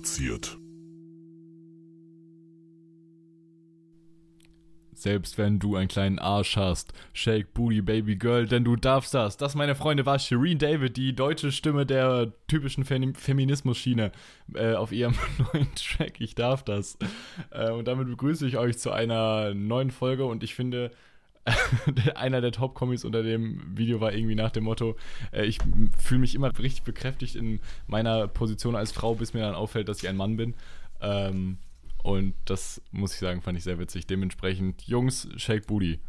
deplatziert. Selbst wenn du einen kleinen Arsch hast, Shake Booty Baby Girl, denn du darfst das. Das, meine Freunde, war Shireen David, die deutsche Stimme der typischen Fem Feminismus-Schiene äh, auf ihrem neuen Track. Ich darf das. Äh, und damit begrüße ich euch zu einer neuen Folge und ich finde, einer der Top-Kommis unter dem Video war irgendwie nach dem Motto, äh, ich fühle mich immer richtig bekräftigt in meiner Position als Frau, bis mir dann auffällt, dass ich ein Mann bin. Ähm, und das muss ich sagen, fand ich sehr witzig. Dementsprechend, Jungs, Shake Booty.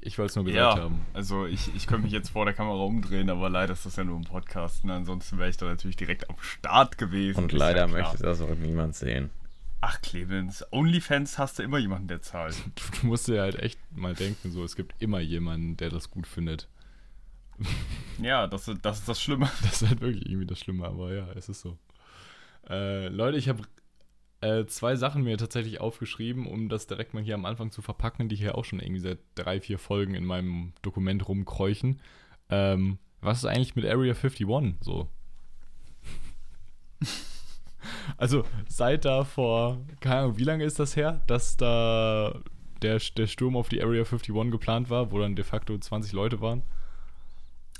Ich wollte es nur gesagt ja, haben. Also ich, ich könnte mich jetzt vor der Kamera umdrehen, aber leider ist das ja nur ein Podcast. Ne? Ansonsten wäre ich da natürlich direkt am Start gewesen. Und leider ja möchte das auch niemand sehen. Ach, Clemens, Onlyfans hast du immer jemanden, der zahlt. Du, musst dir halt echt mal denken, so, es gibt immer jemanden, der das gut findet. Ja, das, das ist das Schlimme. Das ist halt wirklich irgendwie das Schlimme, aber ja, es ist so. Äh, Leute, ich habe äh, zwei Sachen mir tatsächlich aufgeschrieben, um das direkt mal hier am Anfang zu verpacken, die hier auch schon irgendwie seit drei, vier Folgen in meinem Dokument rumkräuchen. Ähm, was ist eigentlich mit Area 51 so? also, seit da vor, keine Ahnung, wie lange ist das her, dass da der, der Sturm auf die Area 51 geplant war, wo dann de facto 20 Leute waren?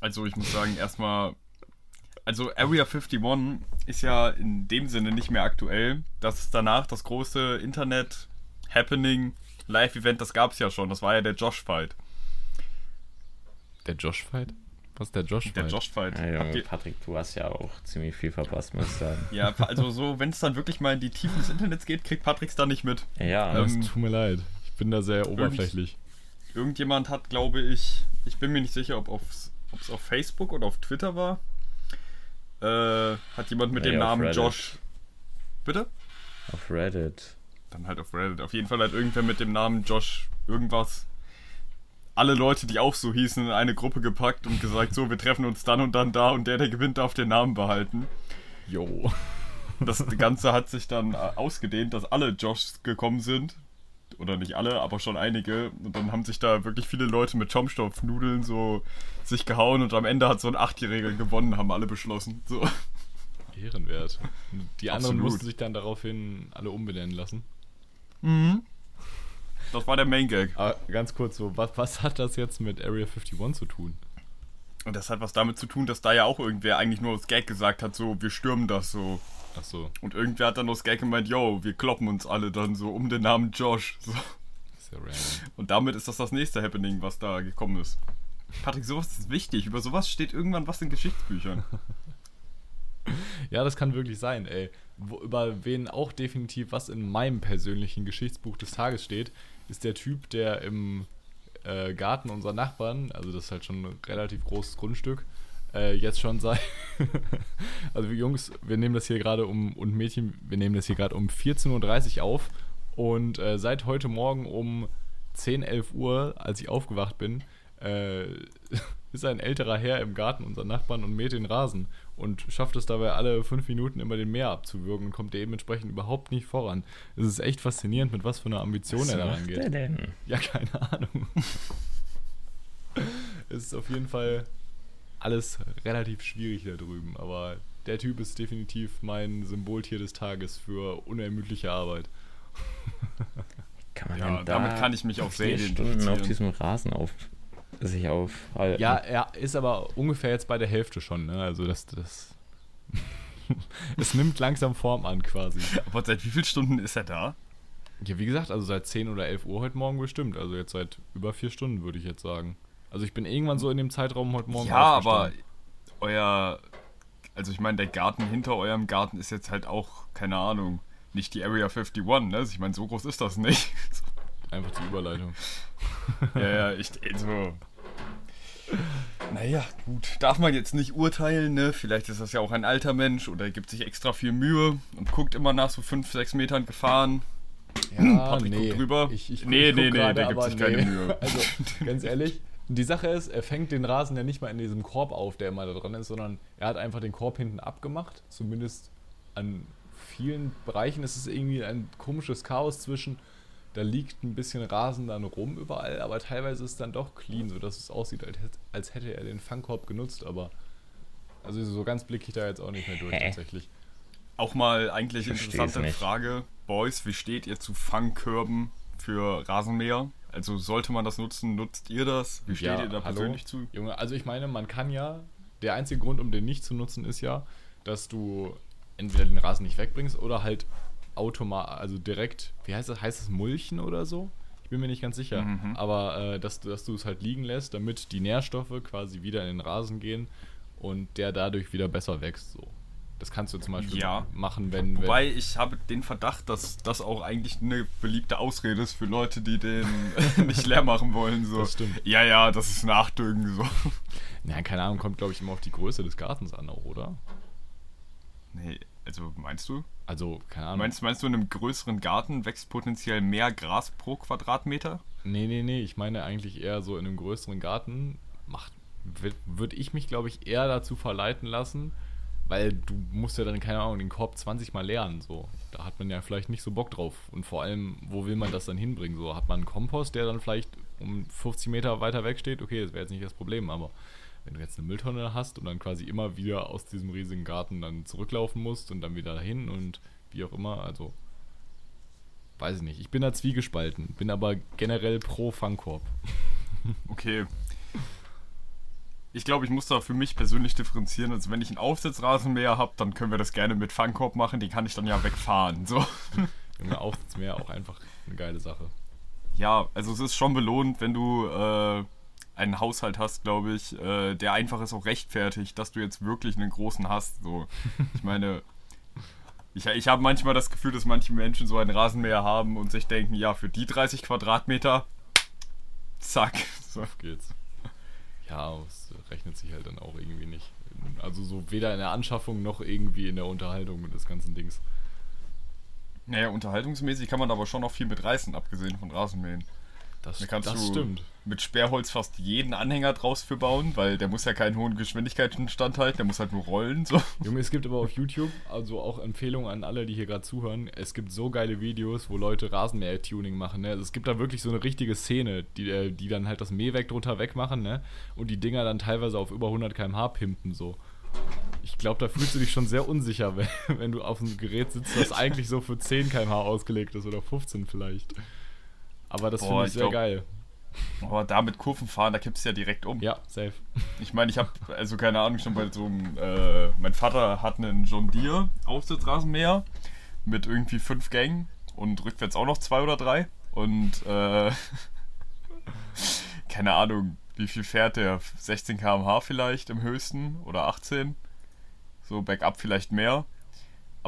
Also, ich muss sagen, erstmal also Area 51 ist ja in dem Sinne nicht mehr aktuell. Das ist danach das große Internet-Happening, Live-Event, das gab es ja schon. Das war ja der Josh-Fight. Der Josh-Fight? Was ist der Josh-Fight? Der Josh-Fight. Ja, Junge, Patrick, du hast ja auch ziemlich viel verpasst, muss ich sagen. ja, also so, wenn es dann wirklich mal in die Tiefen des Internets geht, kriegt Patrick's da nicht mit. Ja, ähm, tut mir leid. Ich bin da sehr oberflächlich. Irgend, irgendjemand hat, glaube ich, ich bin mir nicht sicher, ob es auf Facebook oder auf Twitter war, äh, hat jemand mit nee, dem Namen Josh. Bitte? Auf Reddit. Dann halt auf Reddit. Auf jeden Fall hat irgendwer mit dem Namen Josh irgendwas. Alle Leute, die auch so hießen, in eine Gruppe gepackt und gesagt, so, wir treffen uns dann und dann da und der, der gewinnt, darf den Namen behalten. Jo. Das Ganze hat sich dann äh, ausgedehnt, dass alle Joshs gekommen sind oder nicht alle, aber schon einige. Und dann haben sich da wirklich viele Leute mit Schaumstoffnudeln so sich gehauen und am Ende hat so ein Achtjähriger gewonnen, haben alle beschlossen. So. Ehrenwert. Die anderen Absolut. mussten sich dann daraufhin alle umbenennen lassen. Mhm. Das war der Main Gag. Aber ganz kurz so, was, was hat das jetzt mit Area 51 zu tun? Und das hat was damit zu tun, dass da ja auch irgendwer eigentlich nur aus Gag gesagt hat, so, wir stürmen das so. Ach so. Und irgendwer hat dann aus Gag gemeint, yo, wir kloppen uns alle dann so um den Namen Josh. So. Random. Und damit ist das das nächste Happening, was da gekommen ist. Patrick, sowas ist wichtig. Über sowas steht irgendwann was in Geschichtsbüchern. ja, das kann wirklich sein, ey. Wo, über wen auch definitiv was in meinem persönlichen Geschichtsbuch des Tages steht, ist der Typ, der im äh, Garten unserer Nachbarn, also das ist halt schon ein relativ großes Grundstück, äh, jetzt schon sei. also Jungs, wir nehmen das hier gerade um, und Mädchen, wir nehmen das hier gerade um 14.30 Uhr auf. Und äh, seit heute Morgen um 10, 11 Uhr, als ich aufgewacht bin, äh, ist ein älterer Herr im Garten unserer Nachbarn und mäht den Rasen und schafft es dabei alle fünf Minuten immer den Meer abzuwürgen und kommt dementsprechend überhaupt nicht voran. Es ist echt faszinierend, mit was für einer Ambition was er da rangeht. Er denn? Ja, keine Ahnung. es ist auf jeden Fall alles relativ schwierig da drüben, aber der Typ ist definitiv mein Symboltier des Tages für unermüdliche Arbeit. Kann man ja, da damit kann ich mich auch sehr identifizieren. auf diesem Rasen auf sich aufhalten. Ja, er ist aber ungefähr jetzt bei der Hälfte schon, ne? Also das, das es nimmt langsam Form an quasi. Aber seit wie vielen Stunden ist er da? Ja, wie gesagt, also seit 10 oder 11 Uhr heute Morgen bestimmt. Also jetzt seit über vier Stunden, würde ich jetzt sagen. Also ich bin irgendwann so in dem Zeitraum heute Morgen Ja, aber euer, also ich meine, der Garten hinter eurem Garten ist jetzt halt auch, keine Ahnung, nicht die Area 51, ne? Also ich meine, so groß ist das nicht. Einfach die Überleitung. ja, ja, ich, also, naja, gut. Darf man jetzt nicht urteilen, ne? Vielleicht ist das ja auch ein alter Mensch oder er gibt sich extra viel Mühe und guckt immer nach so 5, 6 Metern Gefahren. Ja, Patrick nee. guckt drüber. Ich, ich, nee, ich nee, nee, grade, der gibt sich nee. keine Mühe. Also, ganz ehrlich, die Sache ist, er fängt den Rasen ja nicht mal in diesem Korb auf, der immer da dran ist, sondern er hat einfach den Korb hinten abgemacht. Zumindest an vielen Bereichen ist es irgendwie ein komisches Chaos zwischen da liegt ein bisschen Rasen dann rum überall, aber teilweise ist es dann doch clean, sodass es aussieht, als hätte er den Fangkorb genutzt, aber also so ganz blicke ich da jetzt auch nicht mehr durch Hä? tatsächlich. Auch mal eigentlich Versteh's interessante nicht. Frage. Boys, wie steht ihr zu Fangkörben für Rasenmäher? Also sollte man das nutzen? Nutzt ihr das? Wie steht Ja, ihr da hallo? persönlich zu? Junge, also ich meine, man kann ja, der einzige Grund, um den nicht zu nutzen, ist ja, dass du entweder den Rasen nicht wegbringst oder halt automatisch, also direkt, wie heißt das, heißt es Mulchen oder so? Ich bin mir nicht ganz sicher, Mhm. aber äh, dass, du- dass du es halt liegen lässt, damit die Nährstoffe quasi wieder in den Rasen gehen und der dadurch wieder besser wächst, so. Das kannst du zum Beispiel Ja. machen, wenn, wenn Wobei ich habe den Verdacht, dass das auch eigentlich eine beliebte Ausrede ist für Leute, die den nicht leer machen wollen. So. Das stimmt. Ja, ja, das ist Nachdüngen. So. Ja, keine Ahnung, kommt glaube ich immer auf die Größe des Gartens an auch, oder? Nee, also meinst du? Also, keine Ahnung. Meinst, meinst du, in einem größeren Garten wächst potenziell mehr Gras pro Quadratmeter? Nee, nee, nee, ich meine eigentlich eher so in einem größeren Garten macht würde ich mich glaube ich eher dazu verleiten lassen, weil du musst ja dann keine Ahnung den Korb 20 mal leeren so. Da hat man ja vielleicht nicht so Bock drauf und vor allem, wo will man das dann hinbringen? So hat man einen Kompost, der dann vielleicht um 50 Meter weiter weg steht. Okay, das wäre jetzt nicht das Problem, aber wenn du jetzt eine Mülltonne hast und dann quasi immer wieder aus diesem riesigen Garten dann zurücklaufen musst und dann wieder dahin und wie auch immer, also weiß ich nicht. Ich bin da zwiegespalten, bin aber generell pro Fangkorb. Okay. Ich glaube, ich muss da für mich persönlich differenzieren. Also wenn ich einen Aufsitzrasenmäher habe, dann können wir das gerne mit Fangkorb machen. Den kann ich dann ja wegfahren. So. Junge, Aufsitzmeer auch einfach eine geile Sache. Ja, also es ist schon belohnt, wenn du äh, einen Haushalt hast, glaube ich, äh, der einfach ist auch rechtfertigt, dass du jetzt wirklich einen großen hast. So, ich meine, ich, ich habe manchmal das Gefühl, dass manche Menschen so einen Rasenmäher haben und sich denken, ja, für die 30 Quadratmeter, zack. So. Auf geht's. Ja, es rechnet sich halt dann auch irgendwie nicht. Also so weder in der Anschaffung noch irgendwie in der Unterhaltung des ganzen Dings. Naja, unterhaltungsmäßig kann man aber schon noch viel mit reißen, abgesehen von Rasenmähen. Das, Da kannst das du stimmt. mit Sperrholz fast jeden Anhänger draus für bauen, weil der muss ja keinen hohen Geschwindigkeiten standhalten, der muss halt nur rollen. So. Junge, es gibt aber auf YouTube, also auch Empfehlungen an alle, die hier gerade zuhören, es gibt so geile Videos, wo Leute Rasenmäher-Tuning machen. Ne? Also es gibt da wirklich so eine richtige Szene, die, äh, die dann halt das Mähwerk drunter wegmachen ne? und die Dinger dann teilweise auf über 100 km/h pimpen. So. Ich glaube, da fühlst du dich schon sehr unsicher, wenn, wenn du auf einem Gerät sitzt, das eigentlich so für 10 km/h ausgelegt ist oder 15 vielleicht. Aber das finde ich ich sehr glaub- geil. Aber da mit Kurven fahren, da kippst du ja direkt um. Ja, safe. Ich meine, ich habe, also keine Ahnung, schon bei so einem, äh, mein Vater hat einen John Deere Aufsitzrasenmäher mit irgendwie fünf Gängen und rückwärts auch noch zwei oder drei. Und, äh, keine Ahnung, wie viel fährt der? 16 km/h vielleicht im höchsten oder 18. So bergab vielleicht mehr.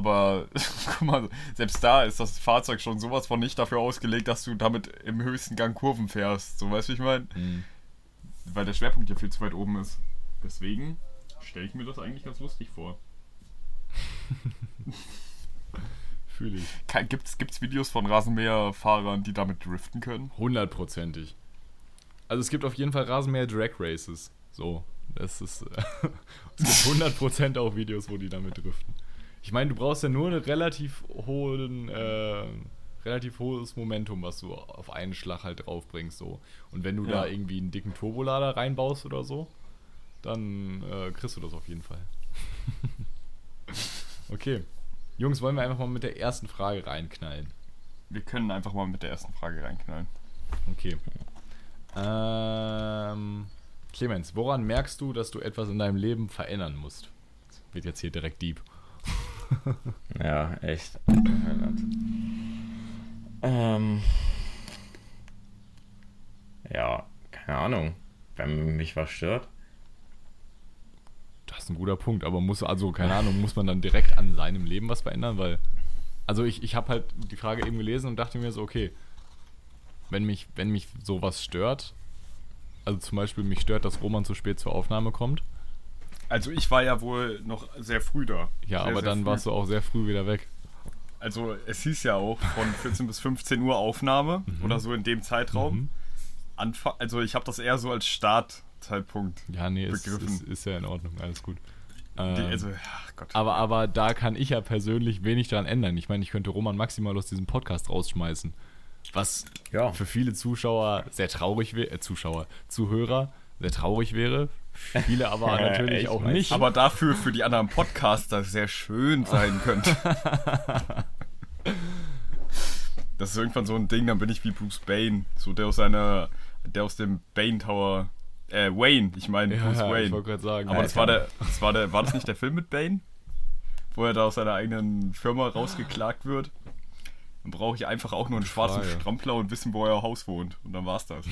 Aber guck mal, selbst da ist das Fahrzeug schon sowas von nicht dafür ausgelegt, dass du damit im höchsten Gang Kurven fährst. So, weißt du, wie ich meine? Mhm. weil der Schwerpunkt ja viel zu weit oben ist. Deswegen stelle ich mir das eigentlich ganz lustig vor. Fühle ich. Gibt's, gibt's Videos von Rasenmäherfahrern, die damit driften können? Hundertprozentig. Also es gibt auf jeden Fall Rasenmäher Drag Races. So, das ist. Es gibt 100% auch Videos, wo die damit driften. Ich meine, du brauchst ja nur einen relativ hohen, äh, relativ hohes Momentum, was du auf einen Schlag halt draufbringst. So. Und wenn du Ja. da irgendwie einen dicken Turbolader reinbaust oder so, dann äh, kriegst du das auf jeden Fall. okay. Jungs, wollen wir einfach mal mit der ersten Frage reinknallen. Wir können einfach mal mit der ersten Frage reinknallen. Okay. Ähm, Clemens, woran merkst du, dass du etwas in deinem Leben verändern musst? Das wird jetzt hier direkt deep. Ja, echt. Ähm. Ja, keine Ahnung. Wenn mich was stört. Das ist ein guter Punkt, aber muss, also keine Ahnung, muss man dann direkt an seinem Leben was verändern? Weil, also ich, ich habe halt die Frage eben gelesen und dachte mir so, okay, wenn mich, wenn mich sowas stört, also zum Beispiel mich stört, dass Roman zu spät zur Aufnahme kommt, Also ich war ja wohl noch sehr früh da. ja, sehr, aber sehr dann früh. warst du auch sehr früh wieder weg. Also es hieß ja auch von 14 bis 15 Uhr Aufnahme oder so in dem Zeitraum. Mhm. Anfa also ich habe das eher so als Startzeitpunkt. Ja, nee, ist, Begriffen. ist, ist ja in Ordnung, alles gut. Die, Ähm, also, ach Gott. Aber, aber da kann ich ja persönlich wenig daran ändern. Ich meine, ich könnte Roman maximal aus diesem Podcast rausschmeißen. Was Ja. für viele Zuschauer sehr traurig wäre, äh, Zuschauer, Zuhörer sehr traurig wäre. Viele aber natürlich auch nicht. Aber dafür für die anderen Podcaster sehr schön sein könnte. Das ist irgendwann so ein Ding, dann bin ich wie Bruce Bane, so der aus seiner, der aus dem Bane Tower, äh, Wayne, ich meine ja, Bruce ja, ich Wayne. wollte gerade sagen. Aber das war der, das war der, war das nicht der Film mit Bane? Wo er da aus seiner eigenen Firma rausgeklagt wird? Dann brauche ich einfach auch nur einen schwarzen. Strampler und wissen, wo euer Haus wohnt. Und dann war's das.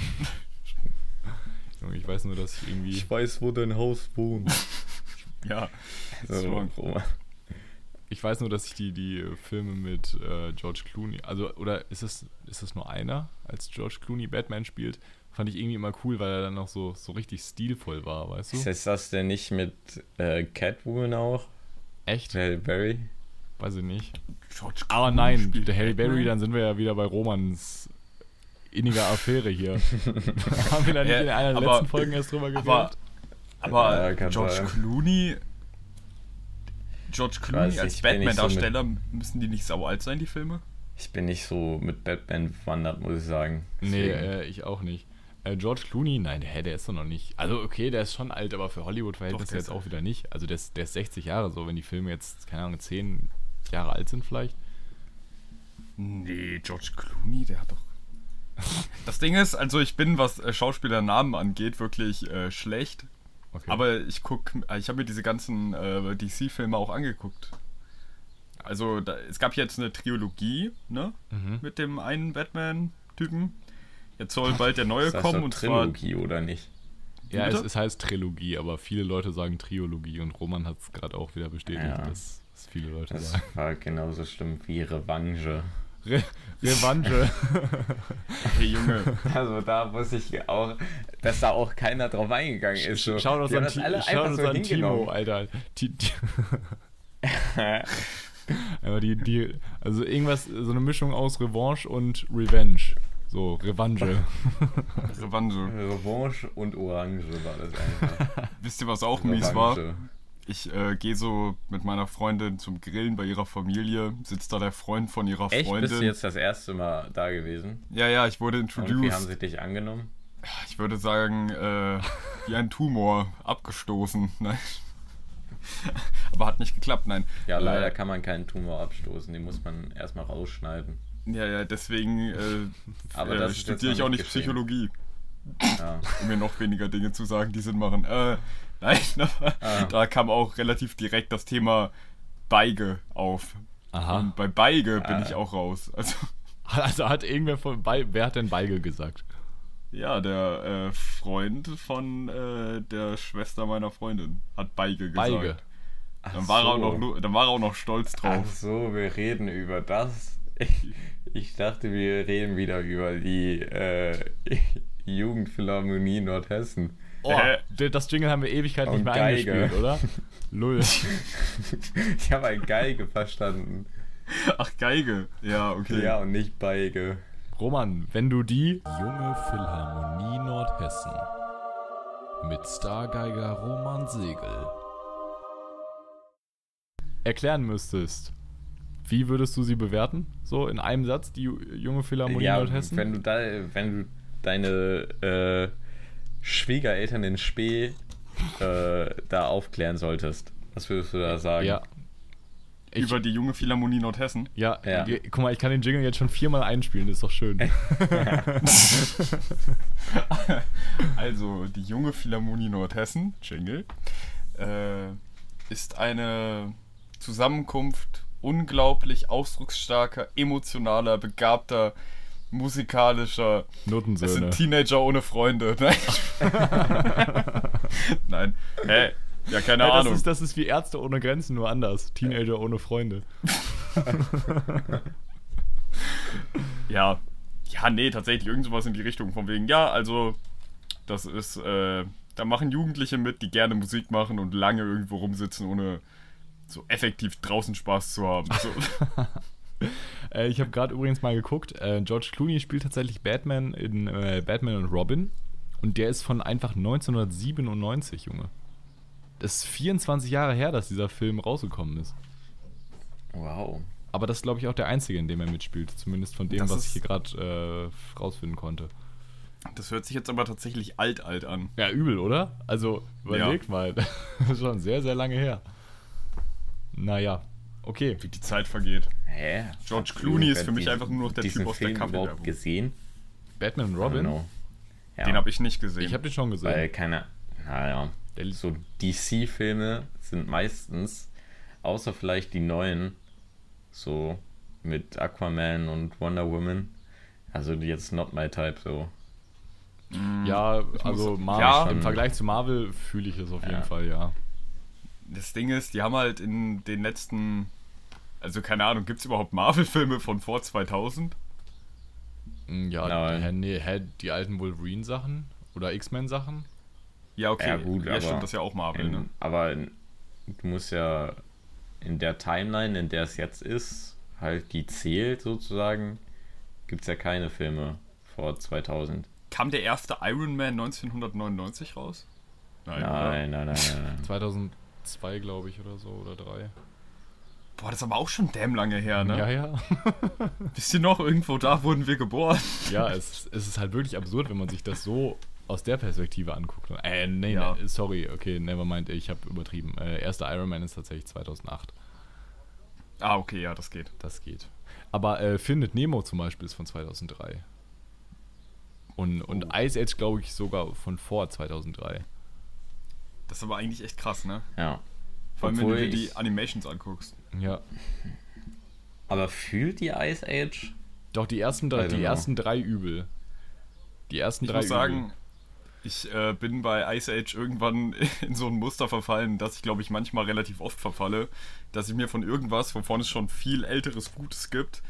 Junge, Ich weiß nur, dass ich irgendwie. weiß, wo dein Haus wohnt. Ja. So. Ich weiß nur, dass ich die, die Filme mit äh, George Clooney, also, oder ist es, ist es nur einer, als George Clooney Batman spielt? Fand ich irgendwie immer cool, weil er dann noch so, so richtig stilvoll war, weißt du? Ist das denn nicht mit äh, Catwoman auch? Echt? Halle Berry? Weiß ich nicht. George Aber Clooney nein, spielt der Harry Batman? Berry, dann sind wir ja wieder bei Romans inniger Affäre hier. Haben wir da nicht Ja, in einer der aber- letzten Folgen erst drüber aber- geredet? Aber Ja, kann George sein. Clooney. George Clooney weiß als ich so Batman-Darsteller, müssen die nicht sau alt sein, die Filme? Ich bin nicht so mit Batman bewandert, muss ich sagen. Nee, Deswegen- äh, ich auch nicht. Äh, George Clooney, nein, der, der ist doch noch nicht. Also, okay, der ist schon alt, aber für Hollywood-Verhältnisse jetzt auch wieder nicht. Also, der ist, der ist 60 Jahre so, wenn die Filme jetzt, keine Ahnung, 10 Jahre alt sind vielleicht. Nee, George Clooney, der hat doch. Das Ding ist, also ich bin, was äh, Schauspielernamen angeht, wirklich äh, schlecht. Okay. Aber ich guck, äh, ich habe mir diese ganzen äh, DC-Filme auch angeguckt. Also da, es gab jetzt eine Trilogie, ne? Mhm. Mit dem einen Batman-Typen. Jetzt soll bald der neue ist das kommen und zwar. Trilogie oder nicht? Ja, es, es heißt Trilogie, aber viele Leute sagen Triologie und Roman hat es gerade auch wieder bestätigt, Ja. dass, dass viele Leute Das sagen. war genauso schlimm wie Revanche. Re Revanche. Hey Junge, Also da muss ich auch, dass da auch keiner drauf eingegangen ist. So. Schau uns an, das Ti- alle schau einfach uns so an Timo. Alter. Ti- Aber die, die, also irgendwas, so eine Mischung aus Revanche und Revenge. So, Revanche. Revanche. Revanche und Orange war das einfach. Wisst ihr, was auch mies war? Ich äh, gehe so mit meiner Freundin zum Grillen bei ihrer Familie, sitzt da der Freund von ihrer Echt? Freundin. Bist du jetzt das erste Mal da gewesen? Ja, ja, ich wurde Und wie haben introduced. sie dich angenommen? Ich würde sagen, äh, wie ein Tumor, abgestoßen. Nein. Aber hat nicht geklappt, nein. Ja, leider Äh, kann man keinen Tumor abstoßen, den muss man erstmal rausschneiden. Ja, ja, deswegen äh, Aber äh, studiere ich auch nicht nicht geschehen. Psychologie, Ja. um mir noch weniger Dinge zu sagen, die Sinn machen. Äh, nein, Ah. da kam auch relativ direkt das Thema Beige auf. Aha. Und bei Beige bin Ah. ich auch raus. Also, Also hat irgendwer von, bei, wer hat denn Beige gesagt? ja, der äh, Freund von äh, der Schwester meiner Freundin hat Beige gesagt. Beige. Ach Dann war, er auch so. noch, dann war er auch noch stolz Ach drauf. so, wir reden über das. Ich, ich dachte, wir reden wieder über die äh, Jugendphilharmonie Nordhessen. Oh, d- das Jingle haben wir Ewigkeit nicht Und mehr Geige. eingespielt, oder? Lull. Ich habe ein Geige verstanden. Ach, Geige. Ja, okay. Ja, und nicht Beige. Roman, wenn du die Junge Philharmonie Nordhessen mit Stargeiger Roman Segel erklären müsstest, wie würdest du sie bewerten? So in einem Satz, die Ju- Junge Philharmonie ja, Nordhessen? wenn du da, wenn du deine äh, Schwiegereltern in Spee äh, da aufklären solltest, was würdest du da sagen? ja. Ich, Über die junge Philharmonie Nordhessen. ja, Ja. guck mal, ich kann den Jingle jetzt schon viermal einspielen, das ist doch schön. Also, die junge Philharmonie Nordhessen, Jingle, äh, ist eine Zusammenkunft unglaublich ausdrucksstarker, emotionaler, begabter, musikalischer. Es Notensöhne. sind Teenager ohne Freunde. Nein. Nein. Hä? Ja, keine Ja, das, Ahnung. ist, das ist wie Ärzte ohne Grenzen, nur anders. Teenager ohne Freunde. Ja. Ja, nee, tatsächlich irgend sowas in die Richtung. Von wegen, ja, also, das ist, äh, da machen Jugendliche mit, die gerne Musik machen und lange irgendwo rumsitzen, ohne so effektiv draußen Spaß zu haben. So. Äh, ich habe gerade übrigens mal geguckt. Äh, George Clooney spielt tatsächlich Batman in äh, Batman und Robin. Und der ist von einfach 1997, Junge. Das ist 24 Jahre her, dass dieser Film rausgekommen ist. Wow. Aber das ist, glaube ich, auch der einzige, in dem er mitspielt. Zumindest von dem, Das was ich hier gerade äh, rausfinden konnte. Das hört sich jetzt aber tatsächlich alt, alt an. Ja, übel, oder? Also, überleg ja. mal. Das ist schon sehr, sehr lange her. Naja, okay. Wie die Zeit vergeht. Hä? George Clooney ist für mich einfach nur noch der Typ aus Film der überhaupt gesehen? Batman und Robin? Ja. Den habe ich nicht gesehen. Ich habe den schon gesehen. Weil keine, naja, so DC-Filme sind meistens, außer vielleicht die neuen, so mit Aquaman und Wonder Woman, also jetzt not my type so. Ja, also Marvel, ja, im Vergleich zu Marvel fühle ich es auf Ja. jeden Fall, ja. Das Ding ist, die haben halt in den letzten, also keine Ahnung, gibt es überhaupt Marvel-Filme von vor 2000? Mm, Ja, Nein. hä, nee, hä, die alten Wolverine-Sachen oder X-Men-Sachen? Ja, okay. Ja, gut, ja aber stimmt, das ist ja auch Marvel, In, ne? Aber in, du musst ja in der Timeline, in der es jetzt ist, halt die zählt sozusagen, gibt es ja keine Filme vor 2000. Kam der erste Iron Man 1999 raus? Nein. Nein, nein, nein, nein. nein. 2002, glaube ich, oder so, oder drei. Boah, das ist aber auch schon damn lange her, ne? Ja, ja. Wisst ihr noch, irgendwo da wurden wir geboren? ja, es, es ist halt wirklich absurd, wenn man sich das so aus der Perspektive anguckt. Äh, nee, Ja. nee, sorry, okay, nevermind, ich habe übertrieben. Äh, erster Iron Man ist tatsächlich 2008. Ah, okay, ja, das geht. Das geht. Aber äh, Findet Nemo zum Beispiel ist von 2003. Und, und Oh. Ice Age, glaube ich, sogar von vor 2003. Das ist aber eigentlich echt krass, ne? Ja. Vor allem, wenn Obwohl du dir ich- die Animations anguckst. Ja. Aber fühlt die Ice Age? Doch, die ersten drei, die know. ersten drei übel. Die ersten Ich drei muss sagen, übel. ich äh, bin bei Ice Age irgendwann in so ein Muster verfallen, das ich glaube ich manchmal relativ oft verfalle, dass ich mir von irgendwas, wovon es schon viel älteres Gutes gibt,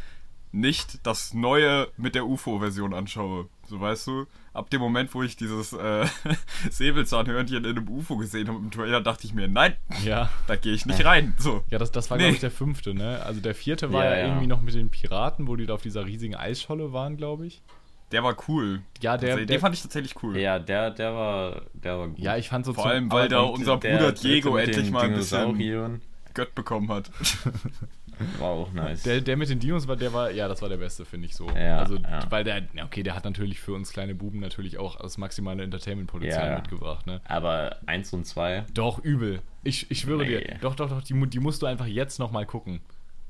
nicht das Neue mit der UFO-Version anschaue. So weißt du, ab dem Moment, wo ich dieses äh, Säbelzahnhörnchen in einem UFO gesehen habe im Trailer, dachte ich mir, nein, Ja. da gehe ich nicht rein. So. Ja, das, das war, Nee. glaube ich, der fünfte, ne? Also der vierte war Ja, ja, ja. irgendwie noch mit den Piraten, wo die da auf dieser riesigen Eisscholle waren, glaube ich. Der war cool. Ja, der, Den der fand ich tatsächlich cool. Ja, der, der war, der war gut. ja, ich fand so Vor allem, weil da unser Der Bruder Diego endlich den mal ein bisschen Gött bekommen hat. War auch nice. Der, der mit den Dinos war, der war, ja, das war der beste, finde ich so. Ja, also, ja. weil der, okay, der hat natürlich für uns kleine Buben natürlich auch das maximale Entertainment-Potenzial Ja. mitgebracht, ne? Aber 1 und 2, Doch, übel. Ich, ich schwöre Nee. dir. Doch, doch, doch, die, die musst du einfach jetzt nochmal gucken.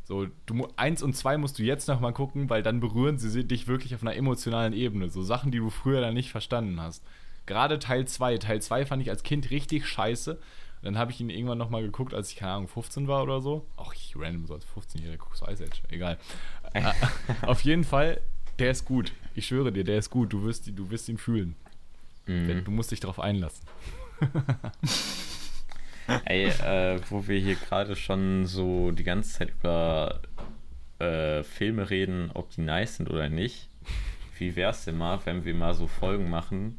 So, du, eins und zwei musst du jetzt nochmal gucken, weil dann berühren sie dich wirklich auf einer emotionalen Ebene. So Sachen, die du früher dann nicht verstanden hast. Gerade Teil 2. Teil 2 fand ich als Kind richtig scheiße. Dann habe ich ihn irgendwann nochmal geguckt, als ich, keine Ahnung, 15 war oder so. Ach, ich random so als 15-Jähriger guckst Ice Age. Egal. Äh, auf jeden Fall, der ist gut. Ich schwöre dir, der ist gut. Du wirst, du wirst ihn fühlen. Mhm. Du musst dich darauf einlassen. Ey, äh, wo wir hier gerade schon so die ganze Zeit über äh, Filme reden, ob die nice sind oder nicht. Wie wär's denn mal, wenn wir mal so Folgen machen,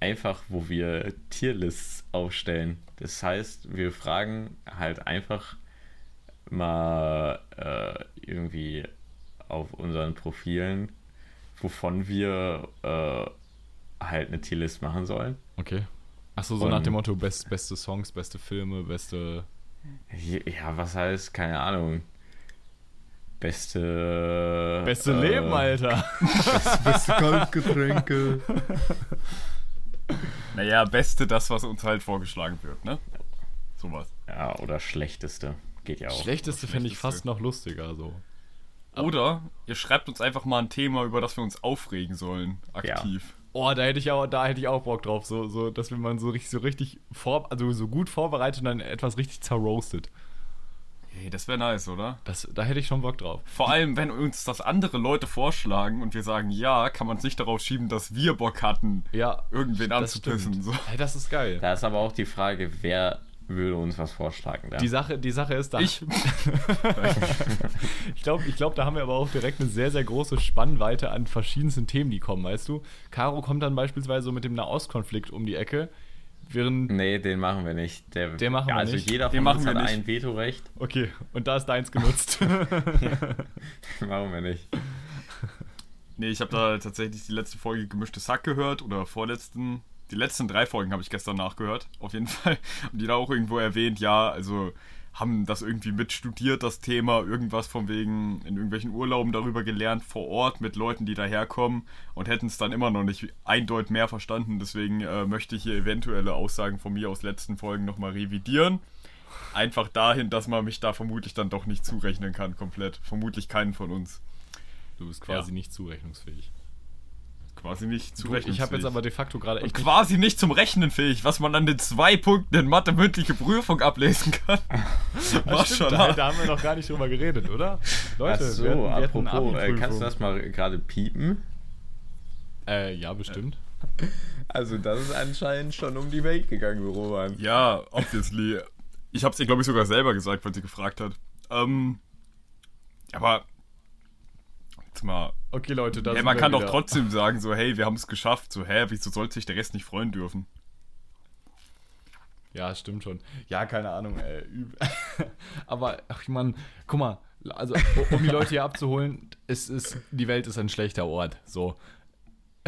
einfach wo wir Tierlists aufstellen? Das heißt, wir fragen halt einfach mal äh, irgendwie auf unseren Profilen, wovon wir äh, halt eine Tierlist machen sollen. Okay. Achso, so Und- nach dem Motto, best, beste Songs, beste Filme, beste. Ja, was heißt, keine Ahnung. Beste. Beste äh, Leben, Alter. Beste Kaltgetränke. Naja, beste das, was uns halt vorgeschlagen wird, ne? Sowas. Ja, oder schlechteste. Geht ja auch. Schlechteste fände ich fast noch lustiger, so. Oder ihr schreibt uns einfach mal ein Thema, über das wir uns aufregen sollen, aktiv. Oh, da hätte ich auch, da hätte ich auch Bock drauf, so, so, dass wenn man so richtig, so richtig vor, also so gut vorbereitet und dann etwas richtig zerroastet. Hey, das wäre nice, oder? Das, da hätte ich schon Bock drauf. Vor allem, wenn uns das andere Leute vorschlagen und wir sagen ja, kann man es nicht darauf schieben, dass wir Bock hatten, Ja. irgendwen das anzupissen. So. Hey, das ist geil. Da ist aber auch die Frage, wer würde uns was vorschlagen? Da? Die Sache, die Sache ist da. Ich. ich glaube, ich glaub, da haben wir aber auch direkt eine sehr, sehr große Spannweite an verschiedensten Themen, die kommen, weißt du? Caro kommt dann beispielsweise so mit dem Nahostkonflikt um die Ecke, während. nee, den machen wir nicht. Der, Den machen ja, wir also nicht. jeder Den von machen uns wir hat nicht. ein Vetorecht. Okay, und da ist deins genutzt. Den machen wir nicht. Nee, ich habe da tatsächlich die letzte Folge gemischtes Hack gehört oder vorletzten. Die letzten drei Folgen habe ich gestern nachgehört, auf jeden Fall. Und die da auch irgendwo erwähnt, ja, also haben das irgendwie mitstudiert, das Thema, irgendwas von wegen in irgendwelchen Urlauben darüber gelernt, vor Ort mit Leuten, die daherkommen und hätten es dann immer noch nicht eindeutig mehr verstanden. Deswegen äh, möchte ich hier eventuelle Aussagen von mir aus letzten Folgen nochmal revidieren. Einfach dahin, dass man mich da vermutlich dann doch nicht zurechnen kann, komplett. Vermutlich keinen von uns. Du bist quasi Ja. nicht zurechnungsfähig. Quasi nicht Du, zurechnungsfähig. ich habe jetzt aber de facto gerade Und echt quasi nicht zum Rechnen fähig, was man an den zwei Punkten in Mathe mündliche Prüfung ablesen kann. Stimmt, schon da, da haben wir noch gar nicht drüber geredet, oder? Leute, Ach so, wir hatten, wir hatten apropos, äh, Abi-Prüfung. kannst du das mal gerade piepen? Äh, ja, bestimmt. Also, das ist anscheinend schon um die Welt gegangen, Roman. Ja, obviously. Ich hab's ihr, glaube ich, sogar selber gesagt, weil sie gefragt hat. Ähm, aber jetzt mal. Okay, Leute, da Hey, sind man kann doch wieder. trotzdem sagen, so, hey, wir haben es geschafft. So, hä, wieso sollte sich der Rest nicht freuen dürfen? Ja, stimmt schon. Ja, keine Ahnung, ey. Aber, ach, ich meine, guck mal, also, um die Leute hier abzuholen, es ist, die Welt ist ein schlechter Ort. So.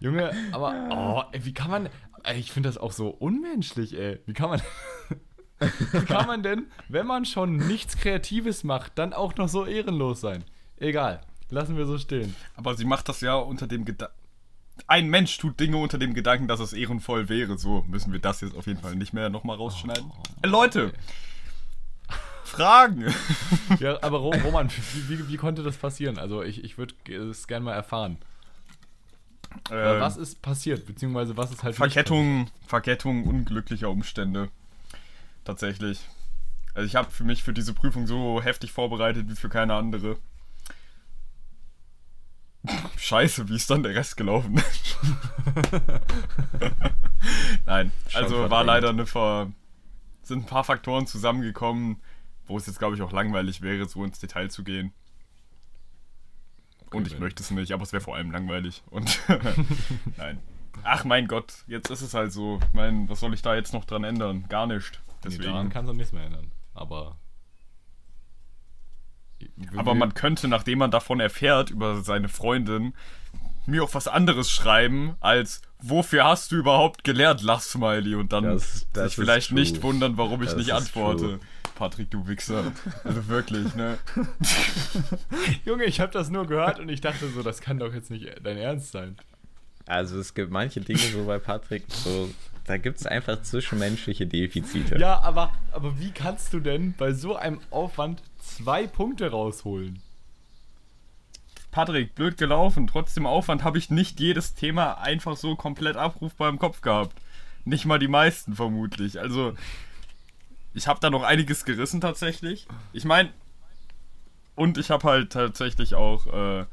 Junge, aber, oh, ey, wie kann man, ey, ich finde das auch so unmenschlich, ey. Wie kann man, wie kann man denn, wenn man schon nichts Kreatives macht, dann auch noch so ehrenlos sein? Egal, lassen wir so stehen. Aber sie macht das ja unter dem Gedanken. Ein Mensch tut Dinge unter dem Gedanken, dass es ehrenvoll wäre. So müssen wir das jetzt auf jeden Fall nicht mehr nochmal rausschneiden. äh, Leute! Fragen! Ja, aber Ro- Roman, wie, wie, wie konnte das passieren? Also, ich, ich würde es gerne mal erfahren. Äh, was ist passiert, beziehungsweise was ist halt Verkettung, Verkettung unglücklicher Umstände. Tatsächlich. Also ich habe für mich für diese Prüfung so heftig vorbereitet wie für keine andere. Scheiße, wie ist dann der Rest gelaufen? Nein, Schon also war leider eine Ver sind ein paar Faktoren zusammengekommen, wo es jetzt glaube ich auch langweilig wäre, so ins Detail zu gehen. Und ich möchte es nicht, aber es wäre vor allem langweilig. Und nein. Ach mein Gott, jetzt ist es halt so. Ich meine, was soll ich da jetzt noch dran ändern? Gar nicht. Nee, daran Deswegen. kannst du nichts mehr ändern. Aber. aber man könnte, nachdem man davon erfährt, über seine Freundin, mir auch was anderes schreiben, als wofür hast du überhaupt gelernt, lach Smiley. Und dann Das- das sich vielleicht true. nicht wundern, warum ich Das nicht antworte. true. Patrick, du Wichser. Also wirklich, ne? Junge, ich habe das nur gehört und ich dachte so, das kann doch jetzt nicht dein Ernst sein. Also, es gibt manche Dinge so bei Patrick, so, da gibt es einfach zwischenmenschliche Defizite. Ja, aber, aber wie kannst du denn bei so einem Aufwand zwei Punkte rausholen? Patrick, blöd gelaufen. Trotzdem Aufwand habe ich nicht jedes Thema einfach so komplett abrufbar im Kopf gehabt. Nicht mal die meisten vermutlich. Also, ich habe da noch einiges gerissen tatsächlich. Ich meine, und ich habe halt tatsächlich auch, äh,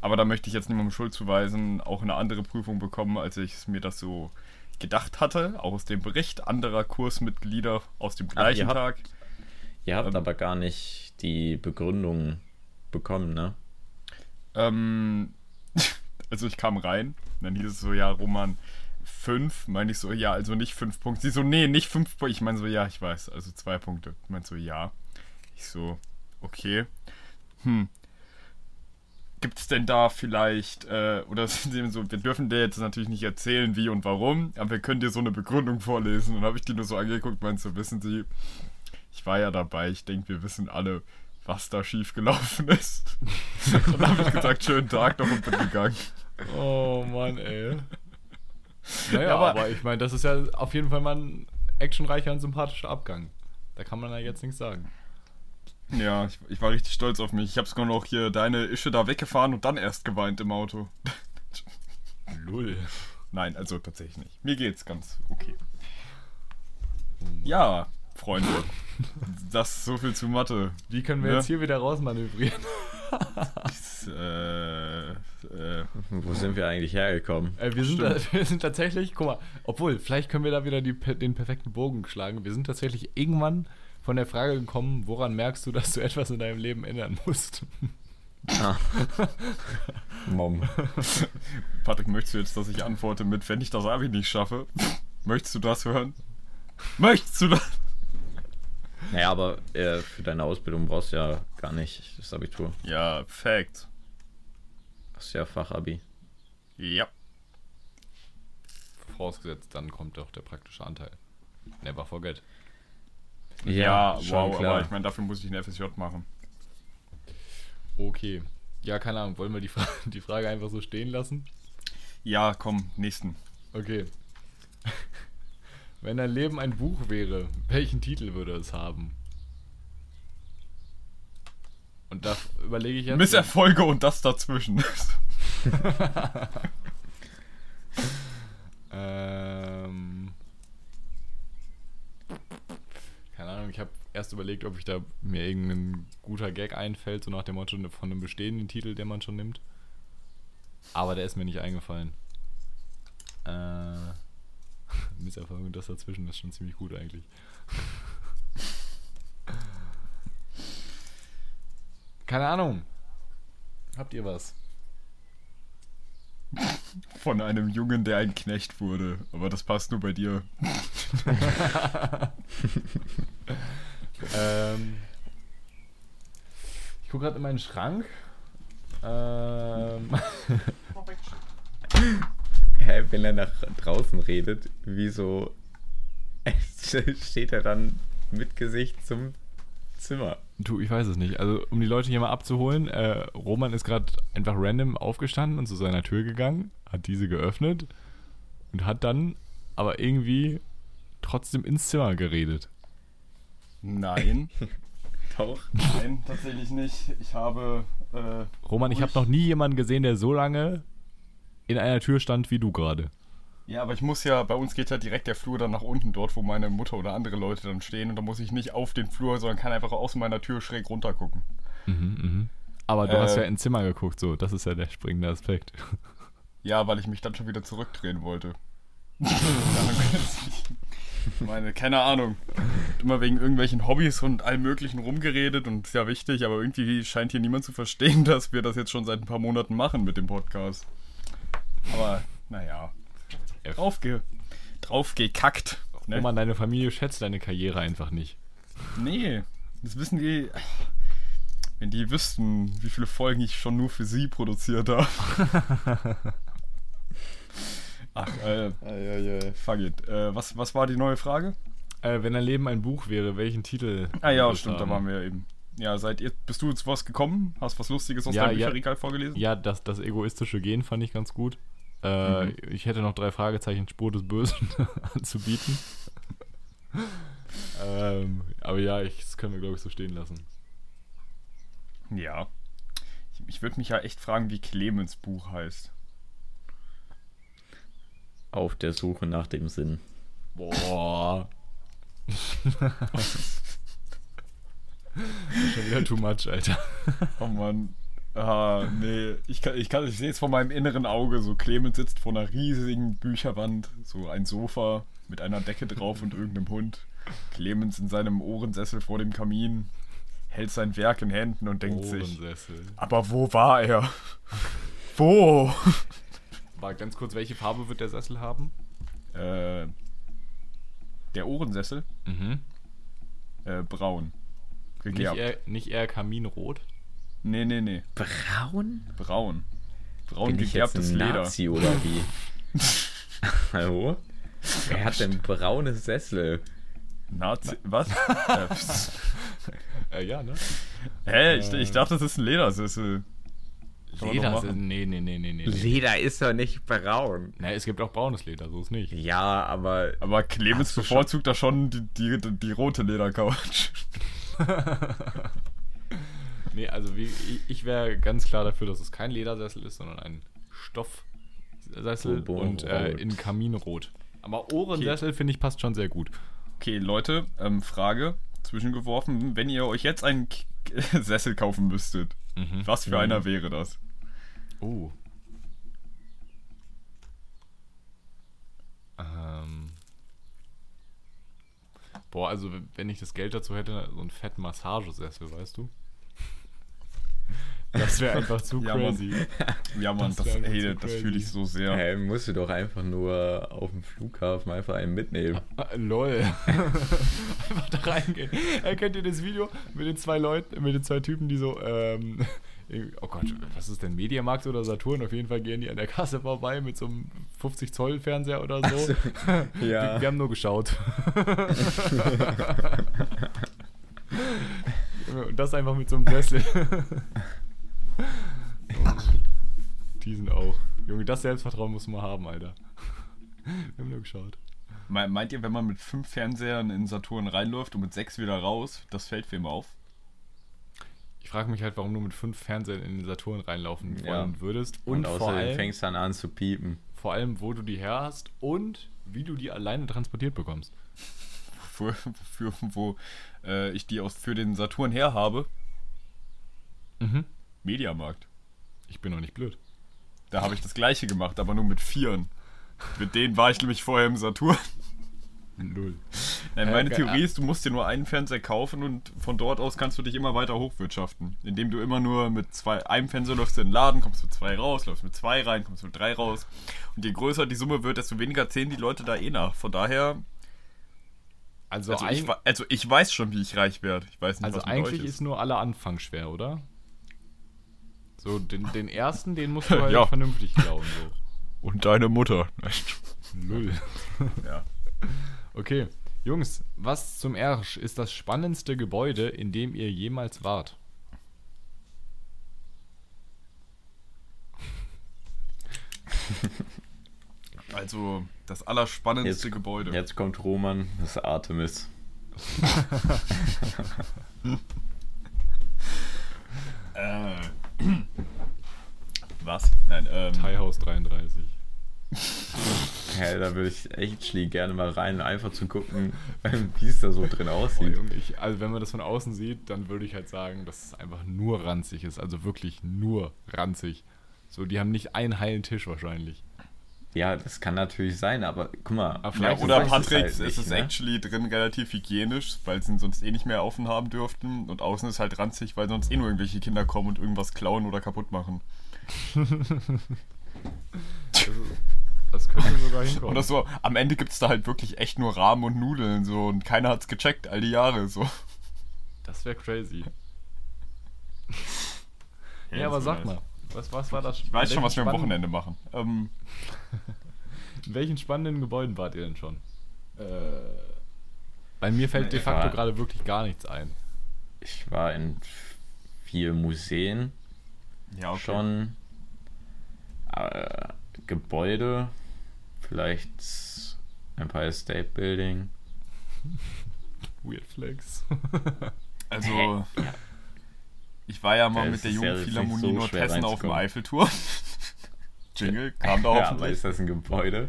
aber da möchte ich jetzt niemandem Schuld zuweisen, auch eine andere Prüfung bekommen, als ich mir das so gedacht hatte. Auch aus dem Bericht anderer Kursmitglieder aus dem gleichen habt- Tag. Ihr habt Ähm. aber gar nicht die Begründung bekommen, ne? Ähm, also ich kam rein, dann hieß es so, ja, Roman, fünf, meine ich so, ja, also nicht fünf Punkte. Sie so, nee, nicht fünf Punkte. Ich meine so, ja, ich weiß, also zwei Punkte. Ich meine so, ja. Ich so, okay. Hm. Gibt es denn da vielleicht, äh, oder sind sie so, wir dürfen dir jetzt natürlich nicht erzählen, wie und warum, aber wir können dir so eine Begründung vorlesen. Und habe ich die nur so angeguckt, meinst du, wissen Sie, ich war ja dabei, ich denke, wir wissen alle, was da schiefgelaufen ist. Und dann habe ich gesagt, schönen Tag noch und bin gegangen. Oh Mann, ey. Naja, Ja, aber- aber, ich meine, das ist ja auf jeden Fall mal ein actionreicher und sympathischer Abgang. Da kann man ja jetzt nichts sagen. Ja, ich, ich war richtig stolz auf mich. Ich habe sogar noch hier deine Ische da weggefahren und dann erst geweint im Auto. Lull. Nein, also tatsächlich nicht. Mir geht's ganz okay. Ja, Freunde. Das so viel zu Mathe. Wie können wir Ja. jetzt hier wieder rausmanövrieren? Äh, äh, Wo sind wir eigentlich hergekommen? Äh, wir, sind, wir sind tatsächlich, guck mal, obwohl, vielleicht können wir da wieder die, den perfekten Bogen schlagen. Wir sind tatsächlich irgendwann von der Frage gekommen, woran merkst du, dass du etwas in deinem Leben ändern musst? Ah. Mom. Patrick, möchtest du jetzt, dass ich antworte mit, wenn ich das Abi nicht schaffe? Möchtest du das hören? Möchtest du das? Naja, aber äh, für deine Ausbildung brauchst du ja gar nicht das Abitur. Ja, Fact. Das ist ja Fachabi. Ja. Vorausgesetzt, dann kommt doch der praktische Anteil. Never forget. Ja, schon wow, klar. aber ich meine, dafür muss ich ein FSJ machen. Okay. Ja, keine Ahnung. Wollen wir die, Fra die Frage einfach so stehen lassen? Ja, komm, nächsten. Okay. Wenn dein Leben ein Buch wäre, welchen Titel würde es haben? Und da überlege ich jetzt. Misserfolge und das dazwischen. ähm. Keine Ahnung, ich habe erst überlegt, ob ich da mir irgendein guter Gag einfällt, so nach dem Motto von einem bestehenden Titel, den man schon nimmt. Aber der ist mir nicht eingefallen. Äh. Misserfolg und das dazwischen ist schon ziemlich gut eigentlich. Keine Ahnung. Habt ihr was? Von einem Jungen, der ein Knecht wurde. Aber das passt nur bei dir. Ähm, ich gucke gerade in meinen Schrank. Ähm, Hä, wenn er nach draußen redet, wieso steht er dann mit Gesicht zum Zimmer? du, ich weiß es nicht. Also, um die Leute hier mal abzuholen, äh, Roman ist gerade einfach random aufgestanden und zu seiner Tür gegangen, hat diese geöffnet und hat dann aber irgendwie trotzdem ins Zimmer geredet. Nein. Doch. Nein, tatsächlich nicht. Ich habe. Äh, Roman, ich habe noch nie jemanden gesehen, der so lange in einer Tür stand wie du gerade. Ja, aber ich muss ja, bei uns geht ja direkt der Flur dann nach unten, dort, wo meine Mutter oder andere Leute dann stehen. Und da muss ich nicht auf den Flur, sondern kann einfach aus meiner Tür schräg runter gucken. Mhm, mhm. Aber du Äh, hast ja ins Zimmer geguckt, so. Das ist ja der springende Aspekt. Ja, weil ich mich dann schon wieder zurückdrehen wollte. ich meine, keine Ahnung. Immer wegen irgendwelchen Hobbys und allem möglichen rumgeredet und ist ja wichtig, aber irgendwie scheint hier niemand zu verstehen, dass wir das jetzt schon seit ein paar Monaten machen mit dem Podcast. Aber, naja. Draufge draufgekackt. Ne? Roman, deine Familie schätzt deine Karriere einfach nicht. Nee, das wissen die. Wenn die wüssten, wie viele Folgen ich schon nur für sie produziert habe. Ach, äh, fuck it. Äh, was, was war die neue Frage? Äh, wenn dein Leben ein Buch wäre, welchen Titel? Ah ja, stimmt, da waren wir eben. Ja, seid ihr, bist du zu was gekommen? Hast was Lustiges aus Ja, deinem ja. Bücherregal vorgelesen? Ja, das, das egoistische Gen fand ich ganz gut. Äh, Mhm. Ich hätte noch drei Fragezeichen Spur des Bösen anzubieten. ähm, aber ja, ich, das können wir, glaube ich, so stehen lassen. Ja. Ich, ich würde mich ja echt fragen, wie Clemens Buch heißt. Auf der Suche nach dem Sinn. Boah. schon wieder too much, Alter. Oh Mann. Ah, nee. Ich, kann, ich, kann, ich sehe es vor meinem inneren Auge. So Clemens sitzt vor einer riesigen Bücherwand. So ein Sofa mit einer Decke drauf und irgendeinem Hund. Clemens in seinem Ohrensessel vor dem Kamin. Hält sein Werk in Händen und denkt sich. Ohrensessel. Aber wo war er? wo? War ganz kurz, welche Farbe wird der Sessel haben? Äh, der Ohrensessel? Mhm. Äh, braun. Nicht, Gegerbt. eher, nicht eher Kaminrot? Nee, nee, nee. Braun? Braun. Braun Bin ich jetzt gegerbtes ein Leder. Nazi oder wie? Hallo? Wer hat denn braune Sessel? Nazi. Was? äh. Äh, ja, ne? Hä? Ich, ich dachte, das ist ein Ledersessel. Leder. machen. Nee, nee, nee, nee, nee. Leder ist doch nicht braun. Na, es gibt auch braunes Leder, so ist nicht. Ja, aber Aber Clemens bevorzugt da schon die, die, die, die rote Ledercouch. Nee, also wie, ich, ich wäre ganz klar dafür, dass es kein Ledersessel ist, sondern ein Stoffsessel Bobo- und äh, rot. in Kaminrot. Aber Ohrensessel finde ich passt schon sehr gut. Okay, Leute, ähm, Frage zwischengeworfen. Wenn ihr euch jetzt einen K Sessel kaufen müsstet, Mhm. was für Mhm. einer wäre das? Oh. Ähm. Boah, also wenn ich das Geld dazu hätte, so einen fetten Massagesessel, weißt du? Das wäre einfach zu Ja, Mann. crazy. Ja, Mann, Das das, wär einfach ey, zu das fühle ich so sehr. äh, musst du doch einfach nur auf dem Flughafen einfach einen mitnehmen. Ah, lol. Einfach da reingehen. Erkennt ihr das Video mit den zwei Leuten, mit den zwei Typen, die so, ähm, oh Gott, was ist denn, Mediamarkt oder Saturn? Auf jeden Fall gehen die an der Kasse vorbei mit so einem 50 Zoll Fernseher oder so. Ja. Wir, wir haben nur geschaut. und das einfach mit so einem Sessel. Die sind auch. Junge, das Selbstvertrauen muss man haben, Alter. Wir haben nur geschaut. Me- Meint ihr, wenn man mit fünf Fernsehern in Saturn reinläuft und mit sechs wieder raus, das fällt wem auf? Ich frage mich halt, warum du mit fünf Fernsehern in den Saturn reinlaufen Ja. wollen würdest. Und, Und, vor, allem, fängst dann an zu piepen. vor allem, wo du die her hast und wie du die alleine transportiert bekommst. Für, für, wo äh, ich die aus, für den Saturn her habe? Mhm. Mediamarkt. Ich bin noch nicht blöd. Da habe ich das gleiche gemacht, aber nur mit Vieren. Mit denen war ich nämlich vorher im Saturn. Null. Nein, meine Theorie ist, du musst dir nur einen Fernseher kaufen und von dort aus kannst du dich immer weiter hochwirtschaften. Indem du immer nur mit zwei, einem Fernseher läufst in den Laden, kommst mit zwei raus, läufst mit zwei rein, kommst mit drei raus. Und je größer die Summe wird, desto weniger zählen die Leute da eh nach. Von daher, Also, also, ich, also ich weiß schon, wie ich reich werde. Ich weiß nicht, also was mit eigentlich euch ist nur aller Anfang schwer, oder? So, den, den ersten, den musst du halt Ja. vernünftig klauen. So. Und deine Mutter. Null. ja. Okay, Jungs, was zum Ersch ist das spannendste Gebäude, in dem ihr jemals wart? Also das allerspannendste Jetzt- Gebäude. Jetzt kommt Roman, das ist Artemis. Äh. Was? Nein, ähm. Thai House 33. Ja, da würde ich actually gerne mal rein, einfach zu gucken, wie es da so drin Oh, aussieht. Junge, ich, also wenn man das von außen sieht, dann würde ich halt sagen, dass es einfach nur ranzig ist. Also wirklich nur ranzig. So, die haben nicht einen heilen Tisch wahrscheinlich. Ja, das kann natürlich sein, aber guck mal. Aber Ja, vielleicht oder es Patrick, halt es nicht, ist ne? actually drin relativ hygienisch, weil sie ihn sonst eh nicht mehr offen haben dürften. Und außen ist halt ranzig, weil sonst eh nur irgendwelche Kinder kommen und irgendwas klauen oder kaputt machen. Das, könnte sogar hinkommen. Oder so, am Ende gibt es da halt wirklich echt nur Rahmen und Nudeln so und keiner hat's gecheckt, all die Jahre so. Das wäre crazy. Ja, das aber sag nice. mal, was, was war das? Ich weiß schon, was wir am Wochenende machen. Ähm, In welchen spannenden Gebäuden wart ihr denn schon? Bei mir fällt de facto gerade wirklich gar nichts ein. Ich war in vier Museen ja, okay. schon. Äh, Gebäude, vielleicht Empire State Building. Weird Flex. Also, ich war ja mal Ja, mit der ist ja Jungen jetzt Philharmonie nicht so schwer Nordhessen auf dem. Eiffelturm. Jingle, kam da Ja, aber hoffentlich. ist das ein Gebäude?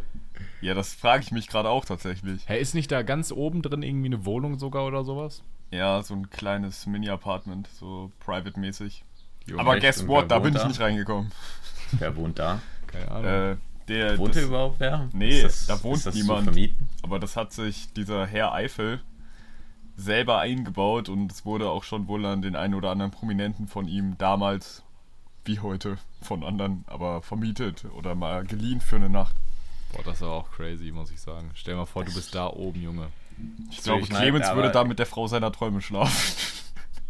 Ja, das frage ich mich gerade auch tatsächlich. Hä, ist nicht da ganz oben drin irgendwie eine Wohnung sogar oder sowas? Ja, so ein kleines Mini-Apartment, so private-mäßig. Aber guess what, da bin ich da? nicht reingekommen. Wer wohnt da? keine Ahnung. Äh, der, Wohnt das, da überhaupt wer? Nee, Ist da wohnt ist das niemand. Zu vermieten? aber das hat sich dieser Herr Eifel selber eingebaut und es wurde auch schon wohl an den einen oder anderen Prominenten von ihm damals, wie heute, von anderen, aber vermietet oder mal geliehen für eine Nacht. Boah, das war auch crazy, muss ich sagen. Stell dir mal vor, du bist da oben, Junge. Ich So, glaube, ich Clemens mein, würde aber- da mit der Frau seiner Träume schlafen.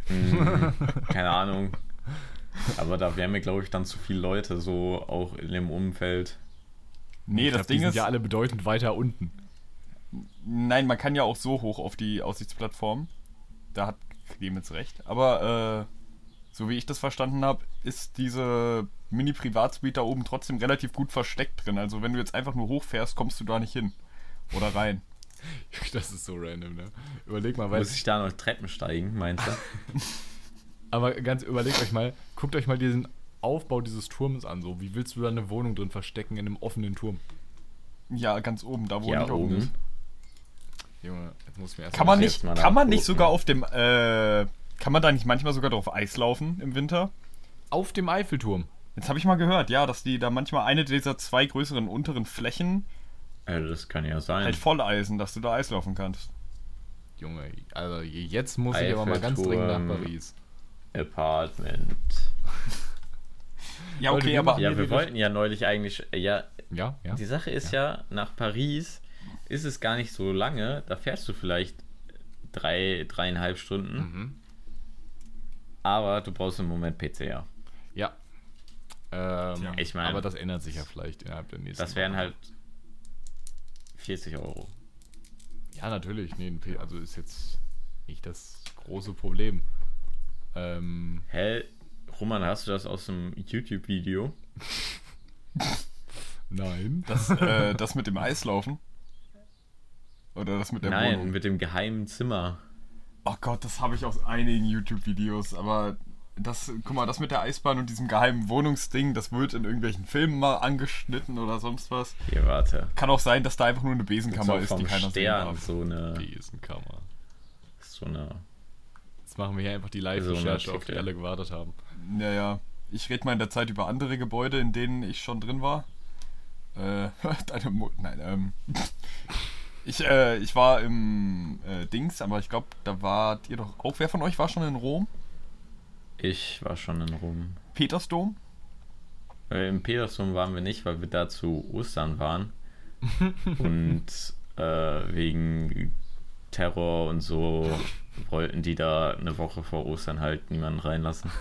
Hm, keine Ahnung. Aber da wären mir, glaube ich, dann zu viele Leute so auch in dem Umfeld. Nee, Ich das glaub, die Ding sind ist, ja alle bedeutend weiter unten. nein, man kann ja auch so hoch auf die Aussichtsplattform. Da hat Clemens recht. Aber äh, so wie ich das verstanden habe, ist diese Mini-Privatsuite da oben trotzdem relativ gut versteckt drin. Also wenn du jetzt einfach nur hochfährst, kommst du da nicht hin. Oder rein. Das ist so random, ne? Überleg mal, weil. Muss ich da noch Treppen steigen, meinst du? Aber ganz überlegt euch mal, guckt euch mal diesen Aufbau dieses Turms an. So, wie willst du da eine Wohnung drin verstecken in einem offenen Turm? Ja, ganz oben, da wo ja, nicht oben ist. Junge, jetzt muss ich mir erst Kann mal- man nicht, mal kann man nicht sogar auf dem, äh, kann man da nicht manchmal sogar drauf Eis laufen im Winter? Auf dem Eiffelturm. Jetzt habe ich mal gehört, ja, dass die da manchmal eine dieser zwei größeren unteren Flächen Ja, das kann ja sein. halt volleisen, dass du da Eis laufen kannst. Junge, also jetzt muss ich aber mal ganz dringend nach. Paris. Apartment. Ja, okay, wir aber Ja, wir wollten ja neulich eigentlich. äh, Ja, Ja, ja. die Sache ist ja. nach Paris ist es gar nicht so lange. Da fährst du vielleicht drei, dreieinhalb Stunden. Mhm. Aber du brauchst im Moment PCR. Ja. Ähm, ich mein- aber das ändert sich ja vielleicht innerhalb der nächsten Das wären Wochen. halt 40 Euro. Ja, natürlich. Nee, also ist jetzt nicht das große Problem. Ähm, Hä? Roman, hast du das aus einem YouTube-Video? nein. Das, äh, das mit dem Eislaufen? Oder das mit der Nein, Wohnung? mit dem geheimen Zimmer. Oh Gott, das habe ich aus einigen YouTube-Videos, aber das, guck mal, das mit der Eisbahn und diesem geheimen Wohnungsding, das wird in irgendwelchen Filmen mal angeschnitten oder sonst was. Hier, warte. Kann auch sein, dass da einfach nur eine Besenkammer so ist, die keiner sehen Stern darf. so eine, Besenkammer. so eine. Machen wir hier einfach die Live-Recherche, auf die alle gewartet haben. Naja, ich rede mal in der Zeit über andere Gebäude, in denen ich schon drin war. Äh, deine Mu Nein, ähm. Ich, äh, ich war im äh, Dings, aber ich glaube, da wart ihr doch auch. Wer von euch war schon in Rom? Ich war schon in Rom. Petersdom? Äh, Im Petersdom waren wir nicht, weil wir da zu Ostern waren. und äh, wegen Terror und so wollten die da eine Woche vor Ostern halt niemanden reinlassen.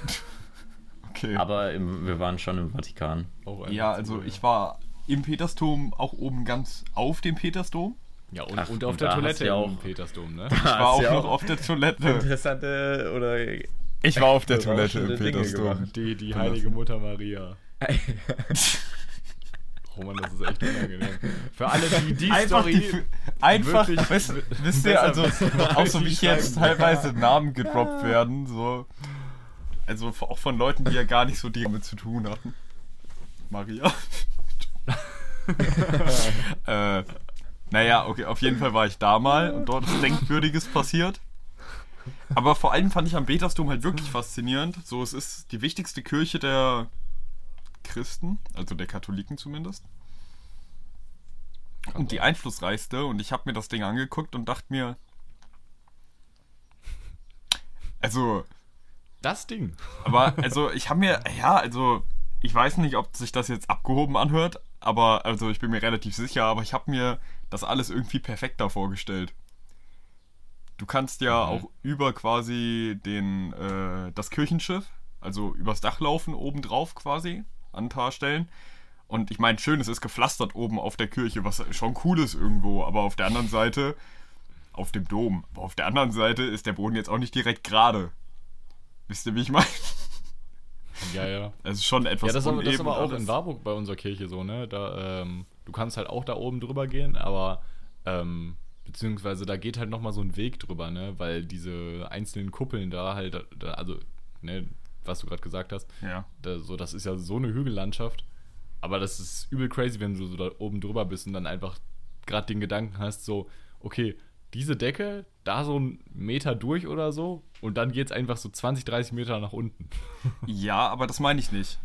Okay. Aber im, wir waren schon im Vatikan. Ja, also ich war im Petersdom auch oben ganz auf dem Petersdom. Ja, und, Ach, und auf und der Toilette ja im auch- Petersdom, ne? Ich war auch ja noch auch auf der Toilette. Interessante oder. Ich war auf der Toilette im im Petersdom. Die, die heilige Mutter Maria. Mann, das ist echt unangenehm. Für alle, die die Einfach, Story... die, einfach wirklich wisst, wisst ihr, also auch so wie die jetzt teilweise Namen gedroppt werden, so. Also auch von Leuten, die ja gar nicht so damit zu tun hatten. Maria. äh, naja, okay, auf jeden Fall war ich da mal und dort ist Denkwürdiges passiert. Aber vor allem fand ich am Petersdom halt wirklich faszinierend. So, es ist die wichtigste Kirche der Christen, also der Katholiken zumindest. Und die einflussreichste. Und ich habe mir das Ding angeguckt und dachte mir, also, Das Ding. aber also ich habe mir, ja, also ich weiß nicht, ob sich das jetzt abgehoben anhört, aber also ich bin mir relativ sicher, aber ich habe mir das alles irgendwie perfekter vorgestellt. Du kannst ja Mhm. auch über quasi den äh, das Kirchenschiff, also übers Dach laufen, oben drauf quasi, an ein paar Stellen. Und ich meine, schön, es ist gepflastert oben auf der Kirche, was schon cool ist irgendwo, aber auf der anderen Seite, auf dem Dom, aber auf der anderen Seite ist der Boden jetzt auch nicht direkt gerade. Wisst ihr, wie ich meine? Ja, ja. Es ist schon etwas Ja, das aber, das ist uneben aber auch alles. in Warburg bei unserer Kirche so, ne? Da, ähm, du kannst halt auch da oben drüber gehen, aber ähm, beziehungsweise da geht halt nochmal so ein Weg drüber, ne? Weil diese einzelnen Kuppeln da halt, da, also, ne, was du gerade gesagt hast, Ja. da, so, das ist ja so eine Hügellandschaft. Aber das ist übel crazy, wenn du so da oben drüber bist und dann einfach gerade den Gedanken hast, so, okay, diese Decke, da so einen Meter durch oder so und dann geht's einfach so 20, 30 Meter nach unten. ja, aber das meine ich nicht.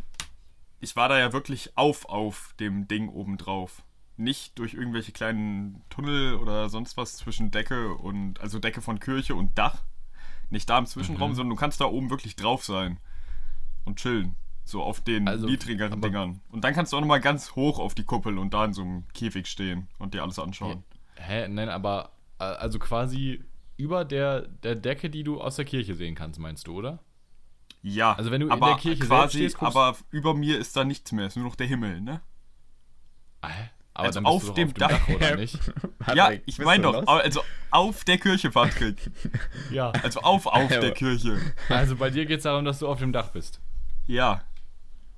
Ich war da ja wirklich auf auf dem Ding oben drauf. Nicht durch irgendwelche kleinen Tunnel oder sonst was zwischen Decke und, also Decke von Kirche und Dach. Nicht da im Zwischenraum, Mhm. sondern du kannst da oben wirklich drauf sein. Und chillen. So auf den Also, niedrigeren aber- Dingern. Und dann kannst du auch nochmal ganz hoch auf die Kuppel und da in so einem Käfig stehen und dir alles anschauen. Hä? Nein, aber also quasi über der, der Decke, die du aus der Kirche sehen kannst, meinst du, oder? Ja, Also wenn du in aber der Kirche selbst quasi, stehst, aber über mir ist da nichts mehr, ist nur noch der Himmel, ne? Ah, hä? Aber Also dann bist auf du doch dem auf dem Dach. Dach, oder nicht? ja, Patrick, ich bist meine doch, lost? also auf der Kirche, Patrick. Ja. Also auf, auf Ja, der Kirche. Also bei dir geht es darum, dass du auf dem Dach bist. Ja,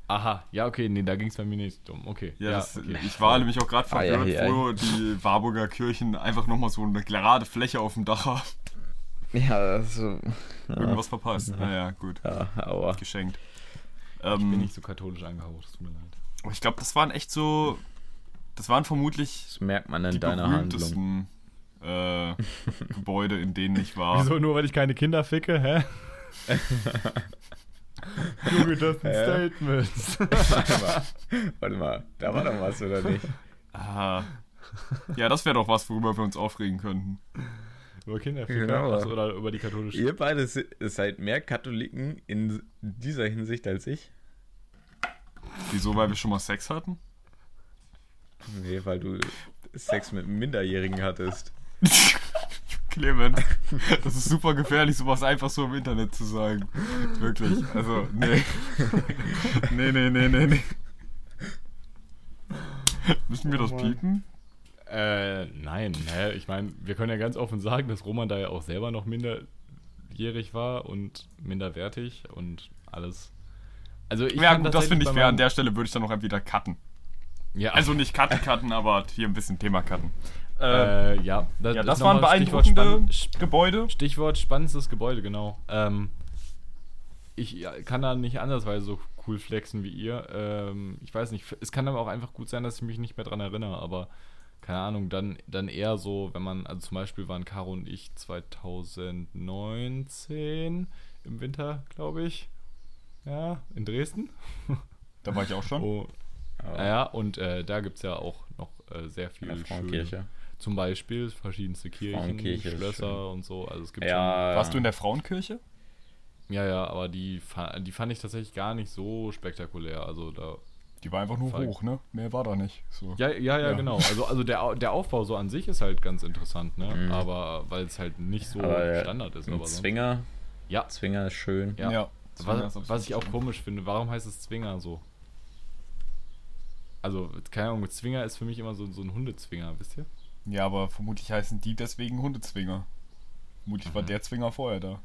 Aha, ja, okay, nee, da ging es bei mir nicht um. Okay. ja, das, okay. ich war nämlich auch gerade Ah, ja, verwirrt, ja, wo die Warburger Kirchen einfach nochmal so eine gerade Fläche auf dem Dach haben. Ja, also. Irgendwas verpasst. Naja, gut. Ja, aua. Geschenkt. Ich bin Ähm, nicht so katholisch angehaucht, es tut mir leid. aber ich glaube, das waren echt so. Das waren vermutlich Das merkt man in die deiner Handlung. berühmtesten äh, Gebäude, in denen ich war. Wieso nur, weil ich keine Kinder ficke, hä? Junge, das sind Hä? Statements. Warte mal, warte mal, da war doch was, oder nicht? Ah. Ja, das wäre doch was, worüber wir uns aufregen könnten. über Kinderficker Genau. Achso, oder über die katholische. Ihr beide se- seid mehr Katholiken in dieser Hinsicht als ich. Wieso, weil wir schon mal Sex hatten? Nee, weil du Sex mit einem Minderjährigen hattest. Clement, das ist super gefährlich, sowas einfach so im Internet zu sagen. Wirklich. Also, nee. Nee, nee, nee, nee, nee. Müssen wir das piepen? Äh, nein, hä? Ich meine, wir können ja ganz offen sagen, dass Roman da ja auch selber noch minderjährig war und minderwertig und alles. Also ich Ja, gut, das finde ich fair. An der Stelle würde ich dann noch wieder cutten. Ja, Also nicht cutten, aber hier ein bisschen Thema cutten. Äh, äh, ja, das, ja, das waren nochmal Stichwort beeindruckende spann- Gebäude. Stichwort spannendes Gebäude, genau. Ähm, ich kann da nicht andersweise so cool flexen wie ihr. Ähm, ich weiß nicht, es kann aber auch einfach gut sein, dass ich mich nicht mehr dran erinnere, aber keine Ahnung, dann, dann eher so, wenn man, also zum Beispiel waren Caro und ich 2019 im Winter, glaube ich. Ja, in Dresden. Da war ich auch schon. Oh, Aber ja, und äh, da gibt es ja auch noch äh, sehr viel der schöne, Frauenkirche. zum Beispiel verschiedenste Kirchen, Frauenkirche Schlösser und so. Also es gibt Ja, Warst du in der Frauenkirche? schon, ja, ja, aber die, die fand ich tatsächlich gar nicht so spektakulär. Also da, Die war einfach nur Fall. hoch, ne? Mehr war da nicht. So. ja, ja, ja, Ja. genau. Also, also der, der Aufbau so an sich ist halt ganz interessant, ne? Mhm. Aber weil es halt nicht so Aber, Standard ist. Aber sonst, Zwinger. ja, Zwinger ist schön. ja. Ist Was, was ich auch komisch finde, warum heißt es Zwinger so? Also, keine Ahnung, Zwinger ist für mich immer so, so ein Hundezwinger, wisst ihr? Ja, aber vermutlich heißen die deswegen Hundezwinger. Vermutlich war Mhm. der Zwinger vorher da.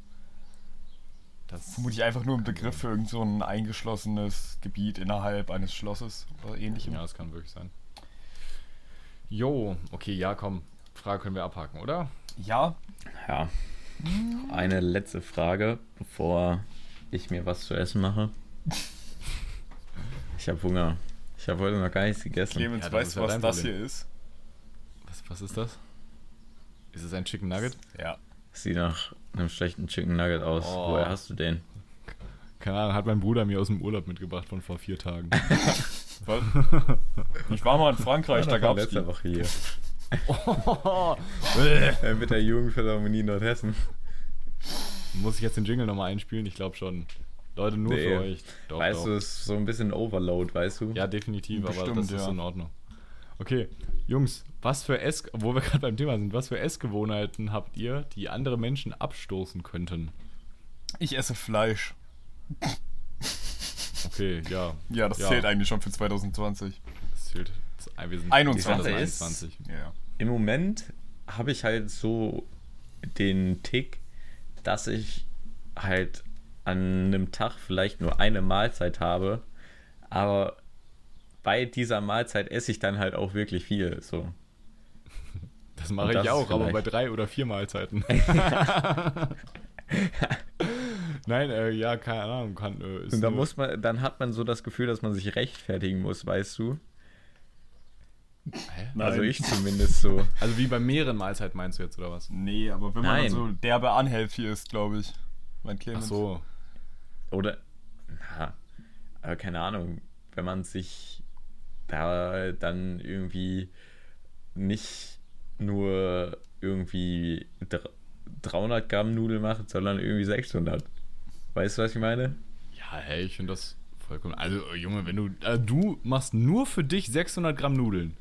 Das Vermutlich einfach nur ein Begriff für irgend so ein eingeschlossenes Gebiet innerhalb eines Schlosses oder ähnlichem. Ja, das kann wirklich sein. Jo, okay, ja, komm. Frage können wir abhaken, oder? Ja, Ja. Eine letzte Frage, bevor ich mir was zu essen mache. Ich habe Hunger. Ich habe heute noch gar nichts gegessen. Clemens, Ja, weißt du, ja was das Problem. hier ist? Was, was ist das? Ist es ein Chicken Nugget? Ja. Sieht nach einem schlechten Chicken Nugget aus. Oh. Woher hast du den? Keine Ahnung, hat mein Bruder mir aus dem Urlaub mitgebracht von vor vier Tagen. Was? Ich war mal in Frankreich, da gab's letzte die. Woche hier. Oh, Mit der Jugendphilharmonie Nordhessen. Muss ich jetzt den Jingle nochmal einspielen? Ich glaube schon. Leute, nur Nee. für euch. Doch, weißt doch. du, es ist so ein bisschen Overload, weißt du? Ja, definitiv, aber Bestimmt, das ist ja. in Ordnung. Okay, Jungs, was für Ess, wo wir gerade beim Thema sind, was für Essgewohnheiten habt ihr, die andere Menschen abstoßen könnten? Ich esse Fleisch. Okay, ja. Ja, das Ja. zählt eigentlich schon für 2020. Das zählt. Wir sind 21. 2021. Ja. Im Moment habe ich halt so den Tick, dass ich halt an einem Tag vielleicht nur eine Mahlzeit habe, aber bei dieser Mahlzeit esse ich dann halt auch wirklich viel. So. Das mache das ich auch, aber bei drei oder vier Mahlzeiten. Nein, äh, ja, keine Ahnung. Kann, äh, ist Und da nur- muss man, dann hat man so das Gefühl, dass man sich rechtfertigen muss, weißt du? Hä? Nein. Also ich zumindest so. Also wie bei mehreren Mahlzeiten meinst du jetzt, oder was? Nee, aber wenn man Nein. dann so derbe unhealthy ist, glaube ich. Mein Ach Clemens. so. Oder, na, aber keine Ahnung, wenn man sich da dann irgendwie nicht nur irgendwie dr- 300 Gramm Nudeln macht, sondern irgendwie 600. Weißt du, was ich meine? Ja, hey, ich finde das vollkommen. Also, äh, Junge, wenn du. Äh, du machst nur für dich 600 Gramm Nudeln.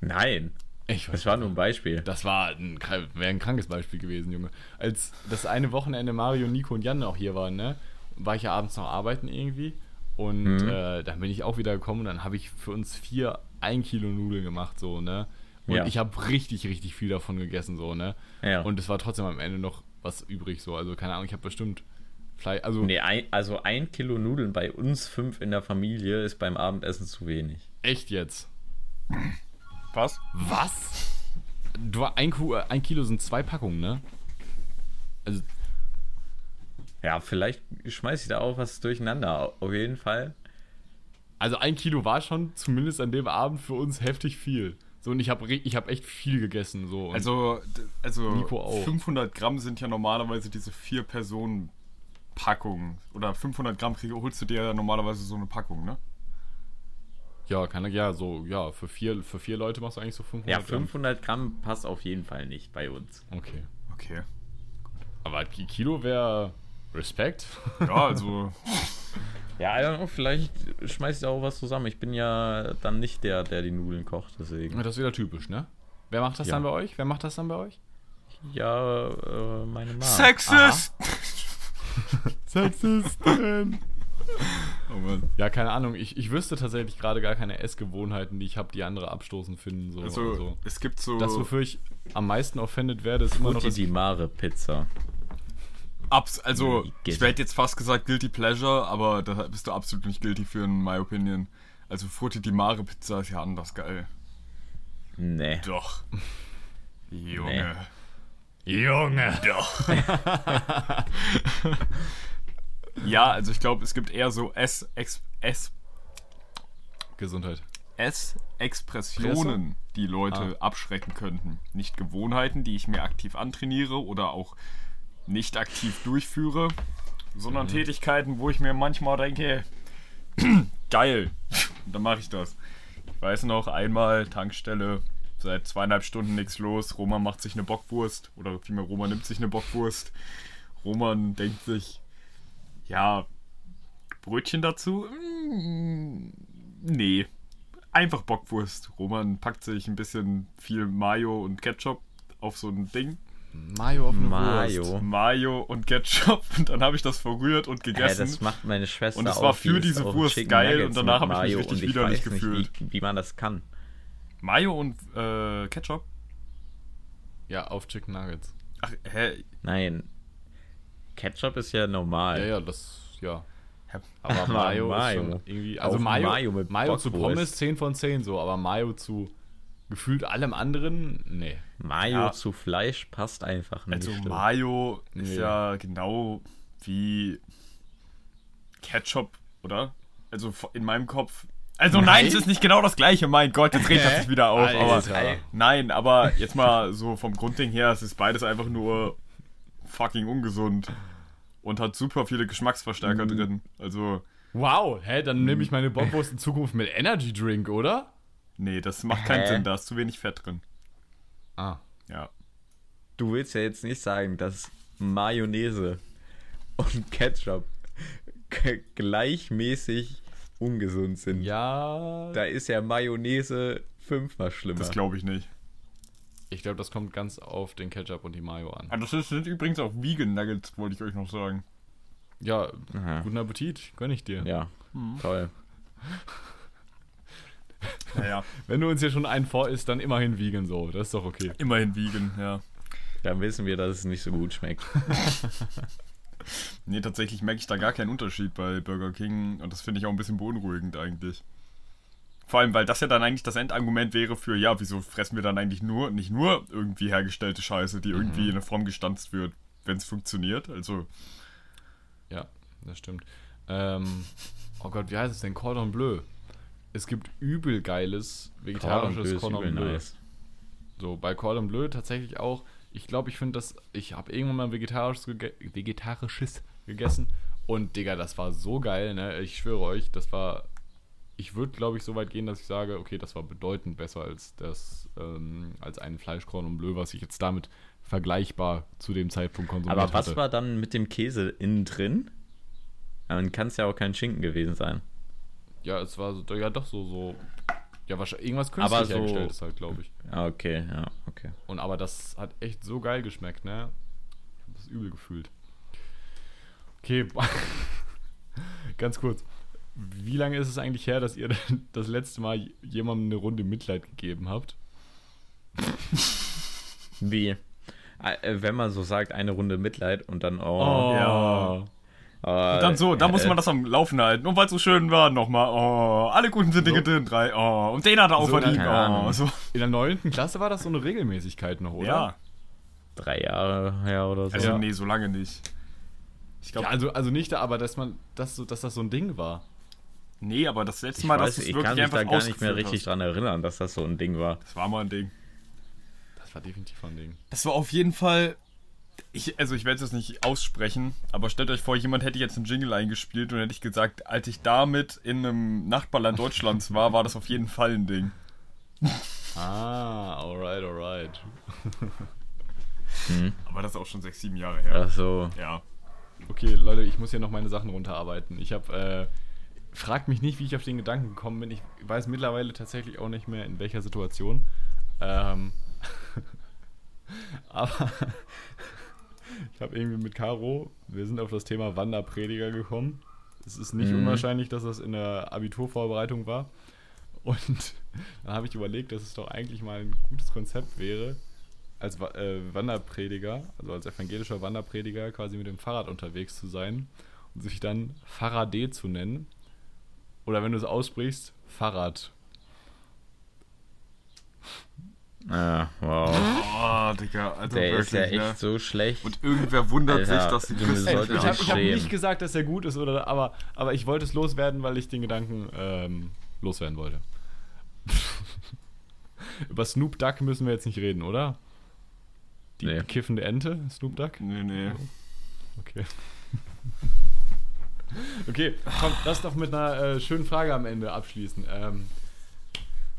Nein, Ich das war nur ein Beispiel. Das war ein, wäre ein krankes Beispiel gewesen, Junge. Als das eine Wochenende Mario, Nico und Jan auch hier waren, ne, war ich ja abends noch arbeiten irgendwie. Und Mhm. äh, dann bin ich auch wieder gekommen und dann habe ich für uns vier ein Kilo Nudeln gemacht, so, ne. Und Ja. ich habe richtig, richtig viel davon gegessen, so, ne. Ja. Und es war trotzdem am Ende noch was übrig, so. Also, keine Ahnung, ich habe bestimmt Fleisch. Also, Nee, ein, also ein Kilo Nudeln bei uns fünf in der Familie ist beim Abendessen zu wenig. echt jetzt. Was? Was? Du, ein, äh, ein Kilo sind zwei Packungen, ne? Also, Ja, vielleicht schmeiß ich da auch was durcheinander. Auf jeden Fall. Also ein Kilo war schon zumindest an dem Abend für uns heftig viel. So, und ich habe ich hab echt viel gegessen. So. Und Also, also Nico auch. 500 Gramm sind ja normalerweise diese vier Personen Packungen. Oder 500 Gramm krieg, holst du dir ja normalerweise so eine Packung, ne? Ja, kann ja, so, ja, für vier, für vier Leute machst du eigentlich so 500 Ja, Gramm. 500 Gramm passt auf jeden Fall nicht bei uns. Okay. Okay. Aber Ki- Kilo wäre Respekt. Ja, also, Ja, I don't know, vielleicht schmeiß ich da auch was zusammen. Ich bin ja dann nicht der, der die Nudeln kocht, deswegen. das ist wieder typisch, ne? Wer macht das Ja. dann bei euch? Wer macht das dann bei euch? Ja, äh, meine Mama. Sexist! Sexistin. Oh Mann. Ja, keine Ahnung. Ich, ich wüsste tatsächlich gerade gar keine Essgewohnheiten, die ich habe, die andere abstoßen finden. So. Also, Also, es gibt so. das, wofür ich am meisten offended werde, ist immer noch Frutti das di Mare Pizza. Abs also, Nee, ich hätte jetzt fast gesagt Guilty Pleasure, aber da bist du absolut nicht guilty für, in my opinion. Also, Frutti di Mare Pizza ist ja anders geil. Nee. Doch. Junge. Junge! Doch. ja, also ich glaube, es gibt eher so S, Ex, S, Gesundheit. S-Expressionen, die Leute abschrecken könnten. Nicht Gewohnheiten, die ich mir aktiv antrainiere oder auch nicht aktiv durchführe, sondern Tätigkeiten, wo ich mir manchmal denke, geil, dann mache ich das. Ich weiß noch, einmal Tankstelle, seit zweieinhalb Stunden nichts los, Roman macht sich eine Bockwurst oder vielmehr Roman nimmt sich eine Bockwurst. Roman denkt sich, ja, Brötchen dazu? Mm, Nee, einfach Bockwurst. Roman packt sich ein bisschen viel Mayo und Ketchup auf so ein Ding. Mayo auf eine Mayo. Wurst. Mayo und Ketchup und dann habe ich das verrührt und gegessen. das macht meine Schwester Und es war für diese Wurst Chicken geil Nuggets und danach habe ich mich richtig ich widerlich weiß nicht, gefühlt. Wie, wie man das kann. Mayo und äh, Ketchup? Ja, auf Chicken Nuggets. Ach, hä? Nein. Ketchup ist ja normal. Ja, ja, das, ja. Aber Mayo, Mayo. ist schon irgendwie. Also Mayo, Mayo mit Mayo zu. Pommes 10 von 10 so, aber Mayo zu gefühlt allem anderen, nee. Mayo Ja. zu Fleisch passt einfach nicht. Also Mayo ist Nee. ja genau wie Ketchup, oder? Also in meinem Kopf. Also nein, Nein? es ist nicht genau das gleiche, mein Gott, jetzt regt das sich wieder auf. Aber nein, aber jetzt mal so vom Grundding her, es ist beides einfach nur fucking ungesund. Und hat super viele Geschmacksverstärker Mhm. drin. Also, Wow, hä, dann nehme ich meine Bockwurst in Zukunft mit Energy Drink, oder? nee, das macht keinen Hä? Sinn, da ist zu wenig Fett drin. Ah. Ja. Du willst ja jetzt nicht sagen, dass Mayonnaise und Ketchup gleichmäßig ungesund sind. Ja. Da ist ja Mayonnaise fünfmal schlimmer. Das glaube ich nicht. Ich glaube, das kommt ganz auf den Ketchup und die Mayo an. Ah, das ist- sind übrigens auch Vegan Nuggets, wollte ich euch noch sagen. Ja, Aha. guten Appetit, gönn ich dir. Ja, toll. Naja, Wenn du uns hier schon einen vor isst, dann immerhin vegan so. Das ist doch okay. immerhin Vegan, ja. Dann wissen wir, dass es nicht so gut schmeckt. Nee, tatsächlich merke ich da gar keinen Unterschied bei Burger King und das finde ich auch ein bisschen beunruhigend eigentlich. Vor allem, weil das ja dann eigentlich das Endargument wäre für, ja, wieso fressen wir dann eigentlich nur, nicht nur irgendwie hergestellte Scheiße, die irgendwie in eine Form gestanzt wird, wenn es funktioniert. Also, Ja, das stimmt. Ähm, oh Gott, wie heißt es denn? Cordon Bleu. Es gibt übel geiles vegetarisches Cordon Bleu. So, bei Cordon Bleu tatsächlich auch. Ich glaube, ich finde das. Ich habe irgendwann mal vegetarisches, gege vegetarisches gegessen. Und, Digga, das war so geil, ne? Ich schwöre euch, das war. Ich würde, glaube ich, so weit gehen, dass ich sage, okay, das war bedeutend besser als das, ähm, als ein Fleischcordon Bleu, was ich jetzt damit vergleichbar zu dem Zeitpunkt konsumiert Aber was hatte. war dann mit dem Käse innen drin? Dann kann es ja auch kein Schinken gewesen sein. Ja, es war so, ja doch so, so. Ja, wahrscheinlich irgendwas künstlich Aber so- hergestellt ist halt, glaube ich. Ah, okay, ja, okay. Und aber das hat echt so geil geschmeckt, ne? Ich habe das übel gefühlt. Okay, ganz kurz. Wie lange ist es eigentlich her, dass ihr das letzte Mal jemandem eine Runde Mitleid gegeben habt? Wie? Äh, Wenn man so sagt, eine Runde Mitleid und dann, oh. Ja. äh, und dann so, da muss äh, man das am Laufen halten. Und weil es so schön war, nochmal, oh, alle guten sind Dinge So. drin, drei, oh, und den hat er auch So, verdient, oh, so. In der 9. Klasse war das so eine Regelmäßigkeit noch, oder? Ja, Drei Jahre her oder so. also Ja. nee, so lange nicht. Ich glaube, Ja, also, also nicht, aber dass man, dass, so, dass das so ein Ding war. Nee, aber das letzte ich Mal, weiß, dass es ich wirklich kann mich einfach da gar nicht mehr richtig hast. dran erinnern, dass das so ein Ding war. Das war mal ein Ding. Das war definitiv ein Ding. Das war auf jeden Fall. Ich, also ich werde es jetzt nicht aussprechen, aber stellt euch vor, jemand hätte jetzt einen Jingle eingespielt und hätte ich gesagt, als ich damit in einem Nachbarland Deutschlands war, war das auf jeden Fall ein Ding. Ah, alright, alright. Aber das ist auch schon sechs, sieben Jahre her. Ach so. Ja. Okay, Leute, ich muss hier noch meine Sachen runterarbeiten. Ich habe, äh, fragt mich nicht, wie ich auf den Gedanken gekommen bin. Ich weiß mittlerweile tatsächlich auch nicht mehr, in welcher Situation. Ähm, aber ich habe irgendwie mit Caro, wir sind auf das Thema Wanderprediger gekommen. Das ist nicht Mhm. unwahrscheinlich, dass das in der Abiturvorbereitung war. Und dann habe ich überlegt, dass es doch eigentlich mal ein gutes Konzept wäre, als äh, Wanderprediger, also als evangelischer Wanderprediger, quasi mit dem Fahrrad unterwegs zu sein und sich dann Fahrrad zu nennen. Oder wenn du es aussprichst, Fahrrad. Ah, wow. Oh, Digga, also Der ist ja wirklich, echt ne? so schlecht. Und irgendwer wundert Alter, sich, dass die solltest ich habe hab nicht gesagt, dass er gut ist, oder, aber, aber ich wollte es loswerden, weil ich den Gedanken ähm, loswerden wollte. Über Snoop Duck müssen wir jetzt nicht reden, oder? Die Nee. kiffende Ente, Snoop Duck? Nee, nee. Okay. okay, komm, lass doch mit einer äh, schönen Frage am Ende abschließen. Ähm,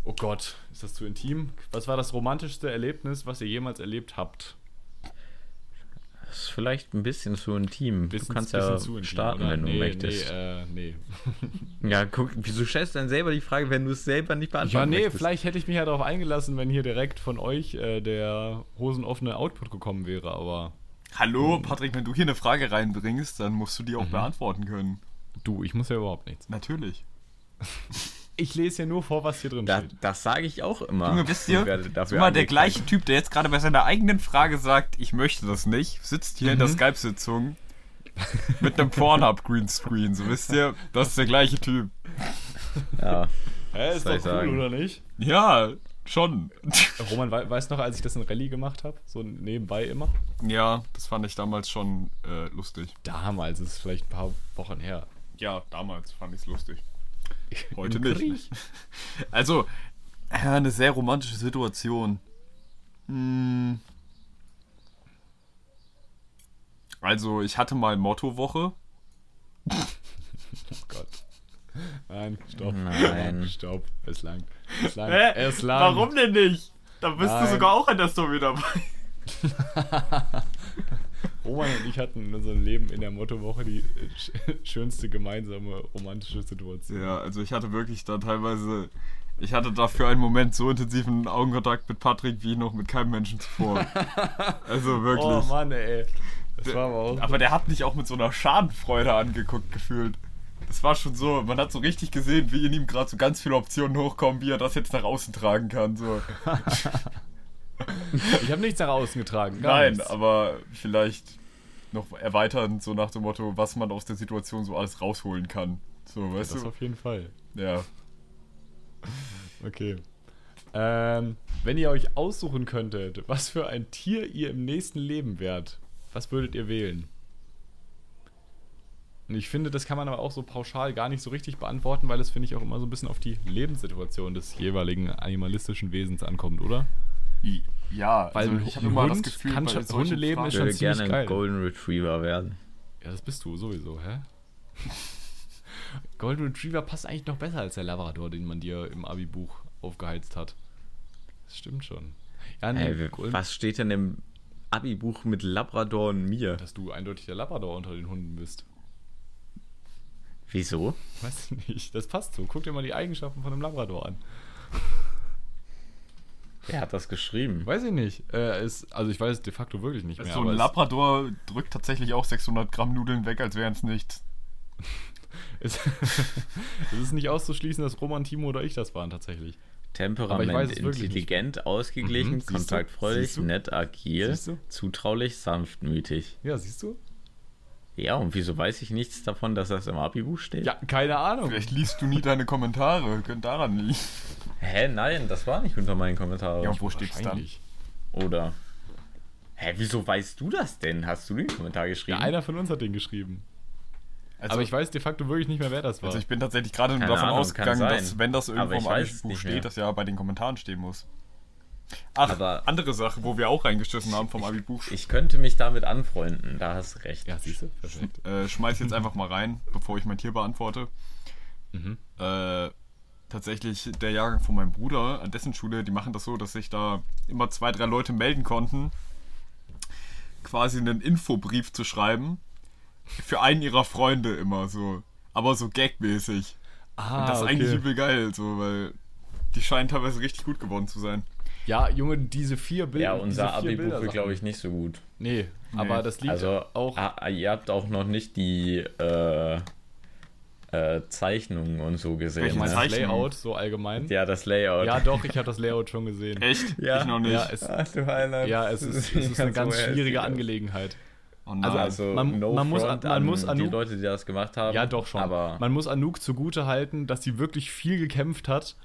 oh Gott, ist das zu intim? Was war das romantischste Erlebnis, was ihr jemals erlebt habt? Das ist vielleicht ein bisschen zu intim. Bisschen- du kannst ja intim, starten, oder? wenn du nee, möchtest. Nee, äh, nee. Ja, guck, wieso stellst du denn selber die Frage, wenn du es selber nicht Ja, beantworten nee, möchtest? vielleicht hätte ich mich ja darauf eingelassen, wenn hier direkt von euch äh, der hosenoffene Output gekommen wäre, aber Hallo, Patrick, wenn du hier eine Frage reinbringst, dann musst du die auch Mhm. beantworten können. du, ich muss ja überhaupt nichts. Natürlich. Ich lese ja nur vor, was hier drin Da, steht. das sage ich auch immer. Junge, wisst ihr, immer der gleiche Typ, der jetzt gerade bei seiner eigenen Frage sagt, ich möchte das nicht, sitzt hier in der Mhm. Skype-Sitzung mit einem Pornhub-Greenscreen, so wisst ihr, das ist der gleiche Typ. Ja, Hä, ist doch cool, sagen? oder nicht? Ja, schon. Roman, wei weißt du noch, als ich das in Rallye gemacht habe? So nebenbei immer? Ja, das fand ich damals schon äh, lustig. Damals, das ist vielleicht ein paar Wochen her. Ja, damals fand ich es lustig. Heute nicht. Krieg. Also, ja, eine sehr romantische Situation. Hm. Also, ich hatte mal Mottowoche. Oh Gott. Nein, stopp. Nein. Stopp. Es langt. Es langt. Es langt. Warum denn nicht? Da bist Nein. du sogar auch in der Story dabei. Roman und ich hatten in unserem Leben in der Mottowoche die sch schönste gemeinsame romantische Situation. Ja, also ich hatte wirklich da teilweise. Ich hatte da für einen Moment so intensiven Augenkontakt mit Patrick wie noch mit keinem Menschen zuvor. Also wirklich. Oh Mann, ey. Das war aber auch. Aber der hat mich auch mit so einer Schadenfreude angeguckt gefühlt. Das war schon so, man hat so richtig gesehen, wie in ihm gerade so ganz viele Optionen hochkommen, wie er das jetzt nach außen tragen kann. So. Ich habe nichts nach außen getragen. Nein, nichts. aber vielleicht noch erweitern, so nach dem Motto, was man aus der Situation so alles rausholen kann. So, weißt Das du? auf jeden Fall. Ja. Okay. Ähm, wenn ihr euch aussuchen könntet, was für ein Tier ihr im nächsten Leben wärt, was würdet ihr wählen? Und ich finde, das kann man aber auch so pauschal gar nicht so richtig beantworten, weil es, finde ich, auch immer so ein bisschen auf die Lebenssituation des jeweiligen animalistischen Wesens ankommt, oder? Ja, Weil also ich habe immer das Hund Gefühl, kann bei schon- Hundeleben ist Ich Fragen- schon würde ziemlich gerne geil. ein Golden Retriever werden. Ja, das bist du sowieso, hä? Golden Retriever passt eigentlich noch besser als der Labrador, den man dir im Abi-Buch aufgeheizt hat. Das stimmt schon. Ja, nee, Ey, was steht denn im Abi-Buch mit Labrador und mir? dass du eindeutig der Labrador unter den Hunden bist. Wieso? Weiß ich nicht. Das passt so. Guck dir mal die Eigenschaften von einem Labrador an. Wer hat das geschrieben? Weiß ich nicht. Äh, ist, also ich weiß es de facto wirklich nicht mehr. So ein Labrador drückt tatsächlich auch 600 Gramm Nudeln weg, als wären es nichts. Es, es ist nicht auszuschließen, dass Roman, Timo oder ich das waren tatsächlich. Temperament weiß intelligent, ausgeglichen, Mhm, kontaktfreudig, nett, agil, zutraulich, sanftmütig. Ja, siehst du? Ja, und wieso weiß ich nichts davon, dass das im Abi-Buch steht? Ja, keine Ahnung. Vielleicht liest du nie deine Kommentare, könnte daran liegen. Hä, nein, das war nicht unter meinen Kommentaren. Ja, wo steht's dann? Oder? Hä, wieso weißt du das denn? Hast du den Kommentar geschrieben? Ja, einer von uns hat den geschrieben. Also, aber ich weiß de facto wirklich nicht mehr, wer das war. also ich bin tatsächlich gerade davon Ahnung, ausgegangen, dass wenn das irgendwo im Abi-Buch steht, das ja bei den Kommentaren stehen muss. Ach, Aber- andere Sache, wo wir auch reingeschissen haben vom Abi-Buch. Ich könnte mich damit anfreunden, da hast du recht. ja, siehst du? Perfekt. Äh, schmeiß jetzt einfach mal rein, bevor ich mein Tier beantworte. Mhm. Äh, tatsächlich der Jahrgang von meinem Bruder an dessen Schule, die machen das so, dass sich da immer zwei, drei Leute melden konnten, quasi einen Infobrief zu schreiben. Für einen ihrer Freunde immer so. Aber so gagmäßig. Ah, Und das ist okay. eigentlich übel geil, so, weil die scheinen teilweise richtig gut geworden zu sein. Ja, Junge, diese vier Bilder. Ja, unser diese vier Abi-Buch Bilder wird, glaube ich, nicht so gut. Nee, aber das liegt Also, auch. ah, ihr habt auch noch nicht die, äh, äh, Zeichnungen und so gesehen. Ich meine Ne? das? Layout so allgemein. Ja, das Layout. Ja, doch, ich habe das Layout schon gesehen. Echt? Ja. Ich noch nicht. Ja, es, Ach du Heiland. ja, es ist, es ist eine ganz schwierige Angelegenheit. oh also- Also, Man- no man muss an- man an muss die Anouk- Leute, die das gemacht haben. Ja, doch schon. Aber Man muss Anouk zugute halten, dass sie wirklich viel gekämpft hat.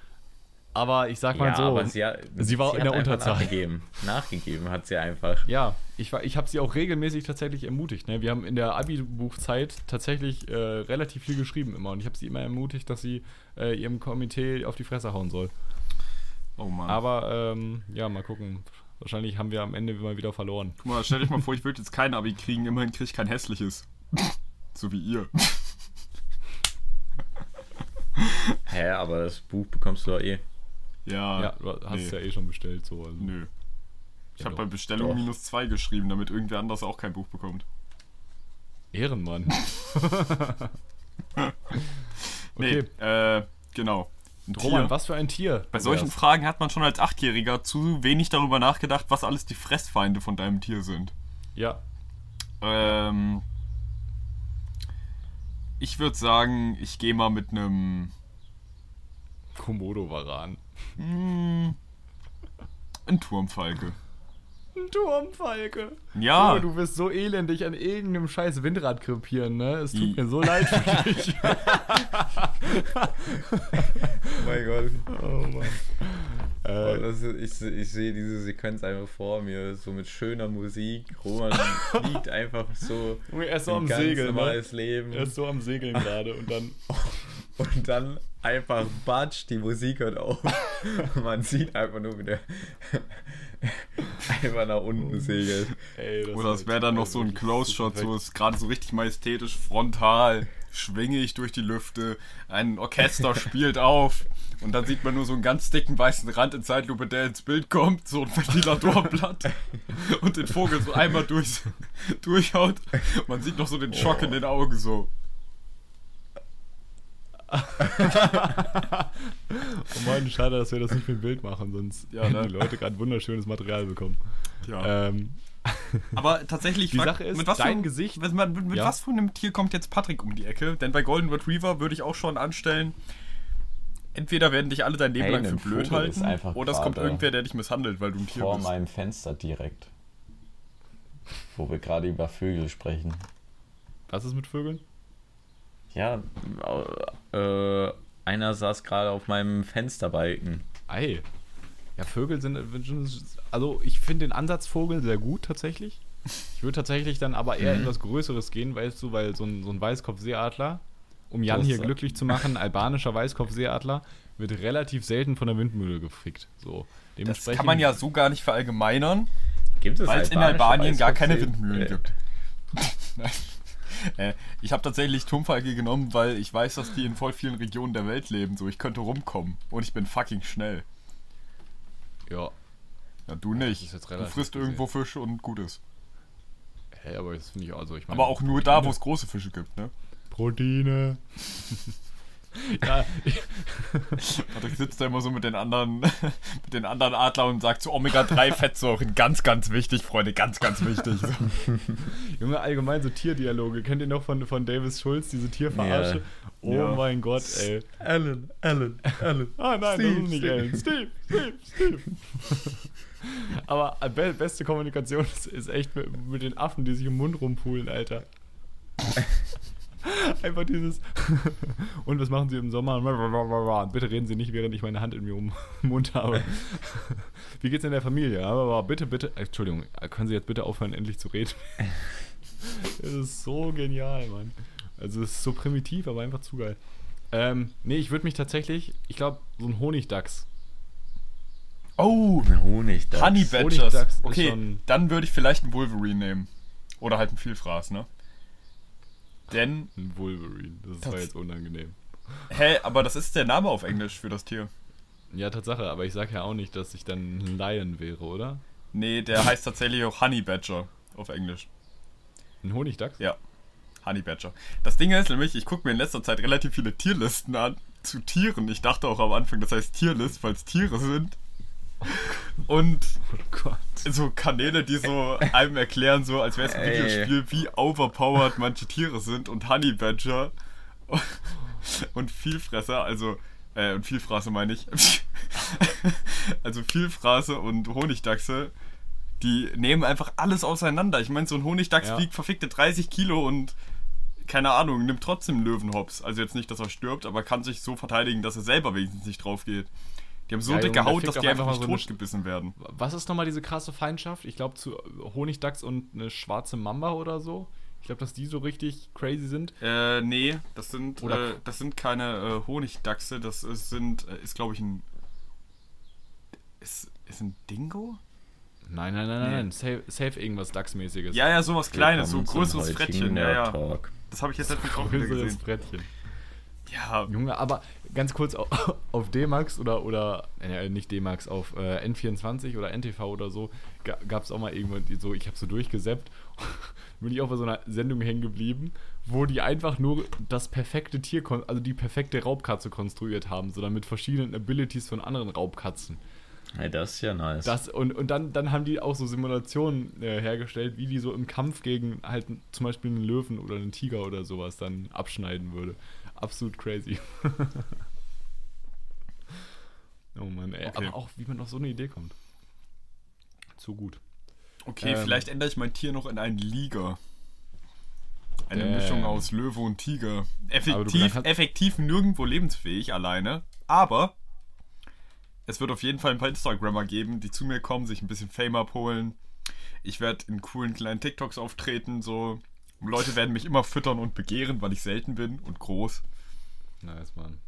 Aber ich sag mal ja, so. aber sie, hat- sie war in hat der Unterzahl. Nachgegeben. nachgegeben hat sie einfach. Ja, ich, war- ich habe sie auch regelmäßig tatsächlich ermutigt. Ne? Wir haben in der Abi-Buchzeit tatsächlich äh, relativ viel geschrieben immer. Und ich habe sie immer ermutigt, dass sie äh, ihrem Komitee auf die Fresse hauen soll. oh Mann. Aber ähm, ja, mal gucken. Wahrscheinlich haben wir am Ende mal wieder verloren. Guck mal, stell dich mal vor, ich würde jetzt kein Abi kriegen, immerhin kriege ich kein hässliches. so wie ihr. Hä, aber das Buch bekommst du doch eh. Ja. Ja, du hast nee. es ja eh schon bestellt. So. Also. Nö. Ich Ja, habe doch. bei Bestellung Doch. minus zwei geschrieben, damit irgendwer anders auch kein Buch bekommt. Ehrenmann. Nee, Okay. äh, genau. Ein Roman, Tier. was für ein Tier? Bei solchen wärst. Fragen hat man schon als Achtjähriger zu wenig darüber nachgedacht, was alles die Fressfeinde von deinem Tier sind. Ja, Ähm, ich würde sagen, ich gehe mal mit einem Komodo-Varan. Hm, ein Turmfalke. Ein Turmfalke. Ja, Junge, du wirst so elendig an irgendeinem scheiß Windrad krepieren, ne? Es tut mir so leid für dich. Mein Gott. oh Mann. Oh, Äh, das ist, ich, ich sehe diese Sequenz einfach vor mir, so mit schöner Musik. Roman liegt einfach so er ist so am Segeln, ne? Leben. Er ist so am Segeln gerade und dann. Und dann einfach batsch, die Musik hört auf. Man sieht einfach nur, wie der einfach nach unten segelt. Ey, das oder es wäre dann noch so ein Close-Shot, so ist gerade so richtig majestätisch, frontal, schwinge ich durch die Lüfte, ein Orchester spielt auf und dann sieht man nur so einen ganz dicken weißen Rand in Zeitlupe, der ins Bild kommt, so ein Ventilatorblatt und den Vogel so einmal durch, durchhaut. Man sieht noch so den Schock in den Augen so. Oh Mann, schade, dass wir das nicht mit Bild machen, sonst Ja, hätten ne? die Leute gerade wunderschönes Material bekommen. Ja. Ähm, Aber tatsächlich, Die frag- Sache ist, mit was dein für, Gesicht- Mit, mit, mit Ja. was für einem Tier kommt jetzt Patrick um die Ecke? Denn bei Golden Retriever würde ich auch schon anstellen, entweder werden dich alle dein Leben Hey, lang für blöd Vogel halten, einfach oder es kommt irgendwer, der dich misshandelt, weil du ein Tier Vor bist. meinem Fenster direkt. Wo wir gerade über Vögel sprechen. was ist mit Vögeln? Ja, äh, einer saß gerade auf meinem Fensterbalken. Ei. Ja, Vögel sind. Also, ich finde den Ansatz Vogel sehr gut tatsächlich. Ich würde tatsächlich dann aber eher in was Größeres gehen, weißt du, weil so ein, so ein Weißkopfseeadler, um Jan hier glücklich zu machen, albanischer Weißkopfseeadler, wird relativ selten von der Windmühle gefickt. So. Das Dementsprechend, kann man ja so gar nicht verallgemeinern, Gibt es weil es in Albanien gar keine Windmühlen äh, gibt. Nein. Äh, Ich habe tatsächlich Turmfalke genommen, weil ich weiß, dass die in voll vielen Regionen der Welt leben. So, ich könnte rumkommen und ich bin fucking schnell. Ja. Ja, du nicht. Du frisst irgendwo Fisch und gut ist. Hey, aber das finde ich also, ich meine. Aber auch nur da, wo es große Fische gibt, ne? Proteine. ja, Patrick sitzt da immer so mit den anderen, mit den anderen Adlern und sagt so Omega-3-Fettsäuren, ganz, ganz wichtig, Freunde, ganz, ganz wichtig. So. Junge, allgemein so Tierdialoge. Kennt ihr noch von, von Davis Schulz, diese Tierverarsche? Ja. Oh Ja. mein Gott, ey. Alan, Alan, Alan. Ah nein, Steve, das ist nicht Steve. Alan. Steve, Steve, Steve. Aber äh, be beste Kommunikation ist, ist echt mit, mit den Affen, die sich im Mund rumpulen, Alter. Einfach dieses. Und was machen sie im Sommer? Bitte reden Sie nicht, während ich meine Hand in mir um im Mund habe. Wie geht's in der Familie? Aber bitte, bitte. Entschuldigung, können Sie jetzt bitte aufhören, endlich zu reden? Das ist so genial, Mann. Also es ist so primitiv, aber einfach zu geil. Ähm, nee, ich würde mich tatsächlich, ich glaube, so ein Honigdachs. Oh, Ein Honigdachs. Honey Honigdachs Badgers. ist Okay, dann würde ich vielleicht einen Wolverine nehmen. Oder halt einen Vielfraß, ne? Denn, Ein Wolverine. Das ist Das- zwar jetzt unangenehm. hä, aber das ist der Name auf Englisch für das Tier. Ja, Tatsache, aber ich sage ja auch nicht, dass ich dann ein Lion wäre, oder? Nee, der heißt tatsächlich auch Honey Badger auf Englisch. Ein Honigdachs? Ja, Honey Badger. Das Ding ist nämlich, ich gucke mir in letzter Zeit relativ viele Tierlisten an zu Tieren. Ich dachte auch am Anfang, das heißt Tierlist, weil es Tiere sind. Und Oh so Kanäle, die so einem erklären, so als wäre es ein Ey. Videospiel, wie overpowered manche Tiere sind und Honey Badger. und Vielfresser, also, äh, und Vielfraße meine ich. also Vielfraße und Honigdachse, die nehmen einfach alles auseinander. Ich meine, so ein Honigdachs Ja. wiegt verfickte 30 Kilo und keine Ahnung, nimmt trotzdem Löwenhops. Also jetzt nicht, dass er stirbt, aber kann sich so verteidigen, dass er selber wenigstens nicht drauf geht. Die haben so Ja, dicke Haut, dass auch die einfach mal so totgebissen werden. Was ist nochmal diese krasse Feindschaft? Ich glaube zu Honigdachs und eine schwarze Mamba oder so. Ich glaube, dass die so richtig crazy sind. Äh, nee, das sind, Oder- äh, das sind keine äh, Honigdachse, das ist, sind, äh, ist glaube ich ein. Ist, ist ein Dingo? Nein, nein, nein, Nee. nein. Safe, safe irgendwas Dachsmäßiges. Ja, ja, sowas Kleines, so ein größeres Frettchen. Ja, ja. Das habe ich jetzt letztens auch wieder Größeres gesehen. Brettchen. Ja, Junge, aber ganz kurz au- auf D-Max oder, oder äh, nicht D-Max, auf äh, N24 oder NTV oder so gab es auch mal irgendwann so, ich habe so durchgesäppt, bin ich auch bei so einer Sendung hängen geblieben, wo die einfach nur das perfekte Tier, also die perfekte Raubkatze konstruiert haben, so dann mit verschiedenen Abilities von anderen Raubkatzen. Hey, das ist ja nice. Das, und und dann, dann haben die auch so Simulationen äh, hergestellt, wie die so im Kampf gegen halt zum Beispiel einen Löwen oder einen Tiger oder sowas dann abschneiden würde. Absolut crazy. oh Mann, ey. Okay. Aber auch, wie man auf so eine Idee kommt. Zu gut. okay, Ähm. vielleicht ändere ich mein Tier noch in einen Liger. Eine Damn. Mischung aus Löwe und Tiger. Effektiv, kannst- effektiv nirgendwo lebensfähig alleine. Aber es wird auf jeden Fall ein paar Instagrammer geben, die zu mir kommen, sich ein bisschen Fame abholen. Ich werde in coolen kleinen TikToks auftreten, so. Leute werden mich immer füttern und begehren, weil ich selten bin und groß. Nice, Mann.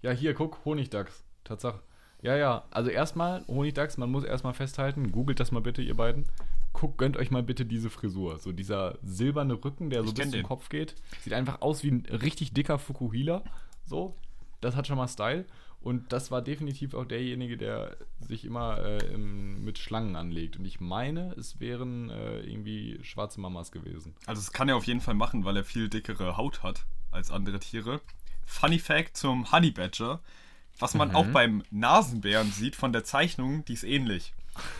Ja, hier, guck, Honigdachs. Tatsache. Ja, ja, also erstmal, Honigdachs, man muss erstmal festhalten, googelt das mal bitte, ihr beiden. Guckt, gönnt euch mal bitte diese Frisur. So dieser silberne Rücken, der so Ich bis zum den. Kopf geht. Sieht einfach aus wie ein richtig dicker Fukuhila. So, das hat schon mal Style. Und das war definitiv auch derjenige, der sich immer äh, im, mit Schlangen anlegt. Und ich meine, es wären äh, irgendwie schwarze Mamas gewesen. Also das kann er auf jeden Fall machen, weil er viel dickere Haut hat als andere Tiere. Funny Fact zum Honey Badger. Was man auch beim Nasenbären sieht von der Zeichnung, die ist ähnlich.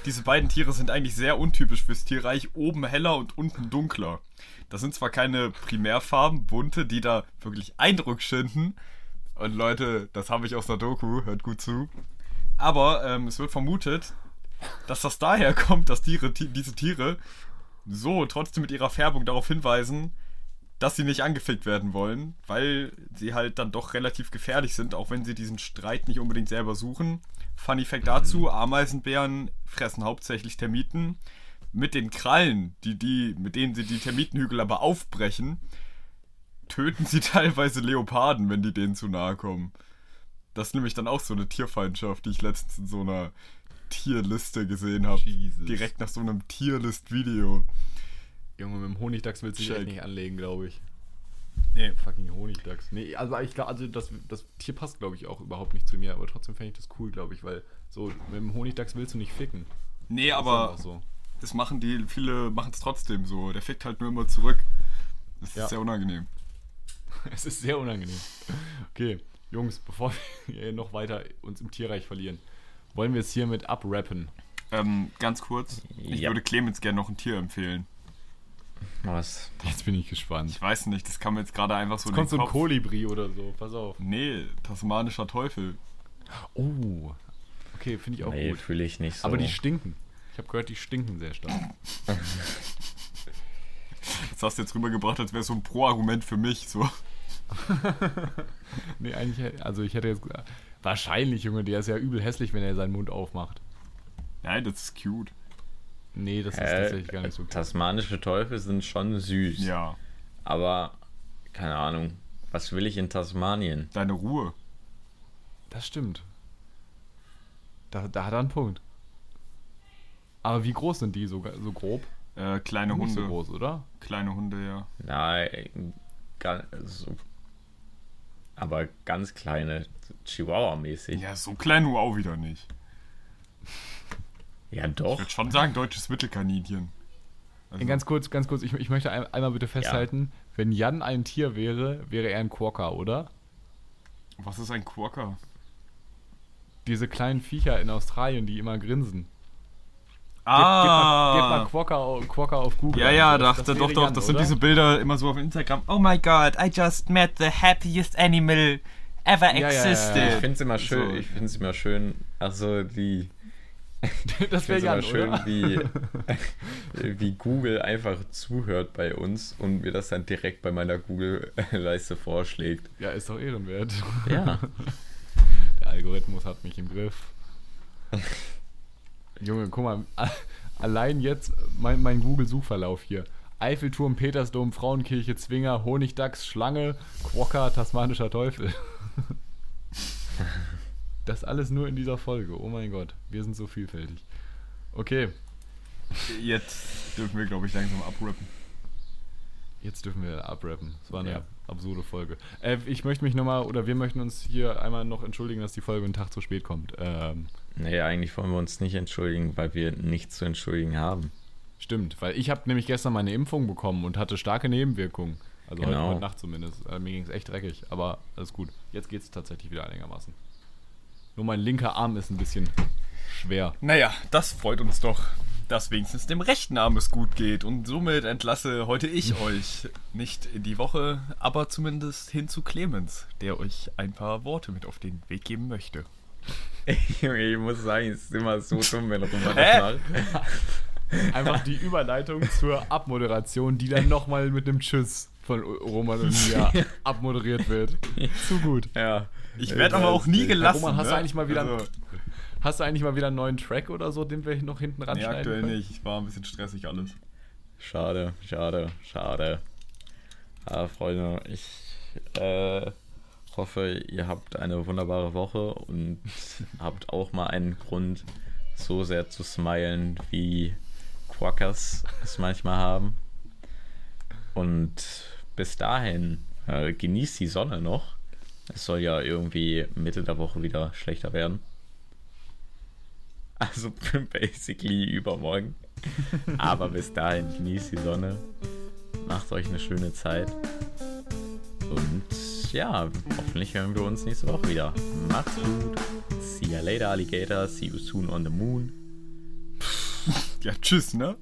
Diese beiden Tiere sind eigentlich sehr untypisch fürs Tierreich, oben heller und unten dunkler. Das sind zwar keine Primärfarben, bunte, die da wirklich Eindruck schinden. Und Leute, das habe ich aus der Doku, hört gut zu. Aber ähm, es wird vermutet, dass das daher kommt, dass Tiere, ti diese Tiere so trotzdem mit ihrer Färbung darauf hinweisen, dass sie nicht angefickt werden wollen, weil sie halt dann doch relativ gefährlich sind, auch wenn sie diesen Streit nicht unbedingt selber suchen. Funny Fact dazu, Ameisenbären fressen hauptsächlich Termiten. Mit den Krallen, die, die, mit denen sie die Termitenhügel aber aufbrechen, töten sie teilweise Leoparden, wenn die denen zu nahe kommen. Das ist nämlich dann auch so eine Tierfeindschaft, die ich letztens in so einer Tierliste gesehen habe. Direkt nach so einem Tierlist-Video. Junge, mit dem Honigdachs willst du dich echt nicht anlegen, glaube ich. Nee. Fucking Honigdachs. Nee, also ich glaube, also das, das Tier passt, glaube ich, auch überhaupt nicht zu mir, aber trotzdem fände ich das cool, glaube ich, weil so mit dem Honigdachs willst du nicht ficken. Nee, Das ist aber so. das machen die, viele machen es trotzdem so. Der fickt halt nur immer zurück. Das ist Ja. sehr unangenehm. Es ist sehr unangenehm. Okay, Jungs, bevor wir noch weiter uns im Tierreich verlieren, wollen wir es hiermit abrappen. Ähm, ganz kurz, ich Ja. würde Clemens gerne noch ein Tier empfehlen. Was? Jetzt bin ich gespannt. Ich weiß nicht, das kam mir jetzt gerade einfach so Jetzt kommt so in ein Kopf. Kolibri oder so, pass auf. Nee, tasmanischer Teufel. Oh, okay, finde ich auch Nee, gut. fühle ich nicht so. Aber die stinken. Ich habe gehört, die stinken sehr stark. Das hast du jetzt rübergebracht, als wäre es so ein Pro-Argument für mich. So. Nee, eigentlich, hätte- also ich hätte jetzt gesagt, wahrscheinlich, Junge, der ist ja übel hässlich, wenn er seinen Mund aufmacht. Nein, das ist cute. Nee, das ist Hä? tatsächlich gar nicht so cool. Tasmanische Teufel sind schon süß. Ja, Aber, keine Ahnung. Was will ich in Tasmanien? deine Ruhe. Das stimmt. Da, da hat er einen Punkt. Aber wie groß sind die so, so grob? Äh, kleine Nicht Hunde. so groß, oder? Kleine Hunde, ja. Nein, ga- so, aber ganz kleine, Chihuahua-mäßig. Ja, so klein nur auch wieder nicht. Ja, Ich doch. würde schon sagen, deutsches Mittelkaninchen. Also, Ganz kurz, ganz kurz, ich, ich möchte ein, einmal bitte festhalten, wenn Jan ein Tier wäre, wäre er ein Quokka, oder? was ist ein Quokka? Diese kleinen Viecher in Australien, die immer grinsen. Ah. Gib, gib, mal, gib mal Quokka, au- Quokka auf Google. Ja, ja. Das- dachte das doch, doch, das sind oder? diese Bilder immer so auf Instagram. Oh my god, I just met the happiest animal ever ja, ja, ja. existed. Ich finde es immer schön, So. ich finde es immer schön, also die, Das wäre immer schön, oder? wie, wie Google einfach zuhört bei uns und mir das dann direkt bei meiner Google-Leiste vorschlägt. Ja, ist doch ehrenwert. Ja. Der Algorithmus hat mich im Griff. Junge, guck mal, allein jetzt mein, mein Google-Suchverlauf hier. Eiffelturm, Petersdom, Frauenkirche, Zwinger, Honigdachs, Schlange, Quokka, tasmanischer Teufel. Das alles nur in dieser Folge. Oh mein Gott, wir sind so vielfältig. Okay, Jetzt dürfen wir, glaube ich, langsam abrappen. jetzt dürfen wir abrappen. Das war eine Ja. absurde Folge. Äh, ich möchte mich nochmal, oder wir möchten uns hier einmal noch entschuldigen, dass die Folge einen Tag zu spät kommt. Ähm, Nee, eigentlich wollen wir uns nicht entschuldigen, weil wir nichts zu entschuldigen haben. Stimmt, weil ich habe nämlich gestern meine Impfung bekommen und hatte starke Nebenwirkungen. Also heute, Genau. heute Nacht zumindest. Äh, mir ging es echt dreckig, aber alles gut. Jetzt geht es tatsächlich wieder einigermaßen. Nur mein linker Arm ist ein bisschen schwer. Naja, das freut uns doch, dass wenigstens dem rechten Arm es gut geht. Und somit entlasse heute ich euch nicht in die Woche, aber zumindest hin zu Clemens, der euch ein paar Worte mit auf den Weg geben möchte. Ich muss sagen, es ist immer so dumm, wenn Roman das macht. Einfach die Überleitung zur Abmoderation, die dann nochmal mit einem Tschüss von Roman und mir abmoderiert wird. Zu gut. Ja. Ich werde aber auch nie gelassen. Roman, hast du ne? eigentlich mal wieder- Also, Hast du eigentlich mal wieder einen neuen Track oder so, den wir noch hinten nee, ranschneiden aktuell können? nicht. War ein bisschen stressig alles. Schade, schade, schade. Ah, Freunde, ich äh, hoffe, ihr habt eine wunderbare Woche und habt auch mal einen Grund, so sehr zu smilen, wie Quackers es manchmal haben. Und bis dahin, äh, genießt die Sonne noch. Es soll ja irgendwie Mitte der Woche wieder schlechter werden. Also basically übermorgen. Aber bis dahin genießt die Sonne. Macht euch eine schöne Zeit. Und ja, hoffentlich hören wir uns nächste Woche wieder. Macht's gut. See ya later, Alligator. See you soon on the moon. Ja, tschüss, ne?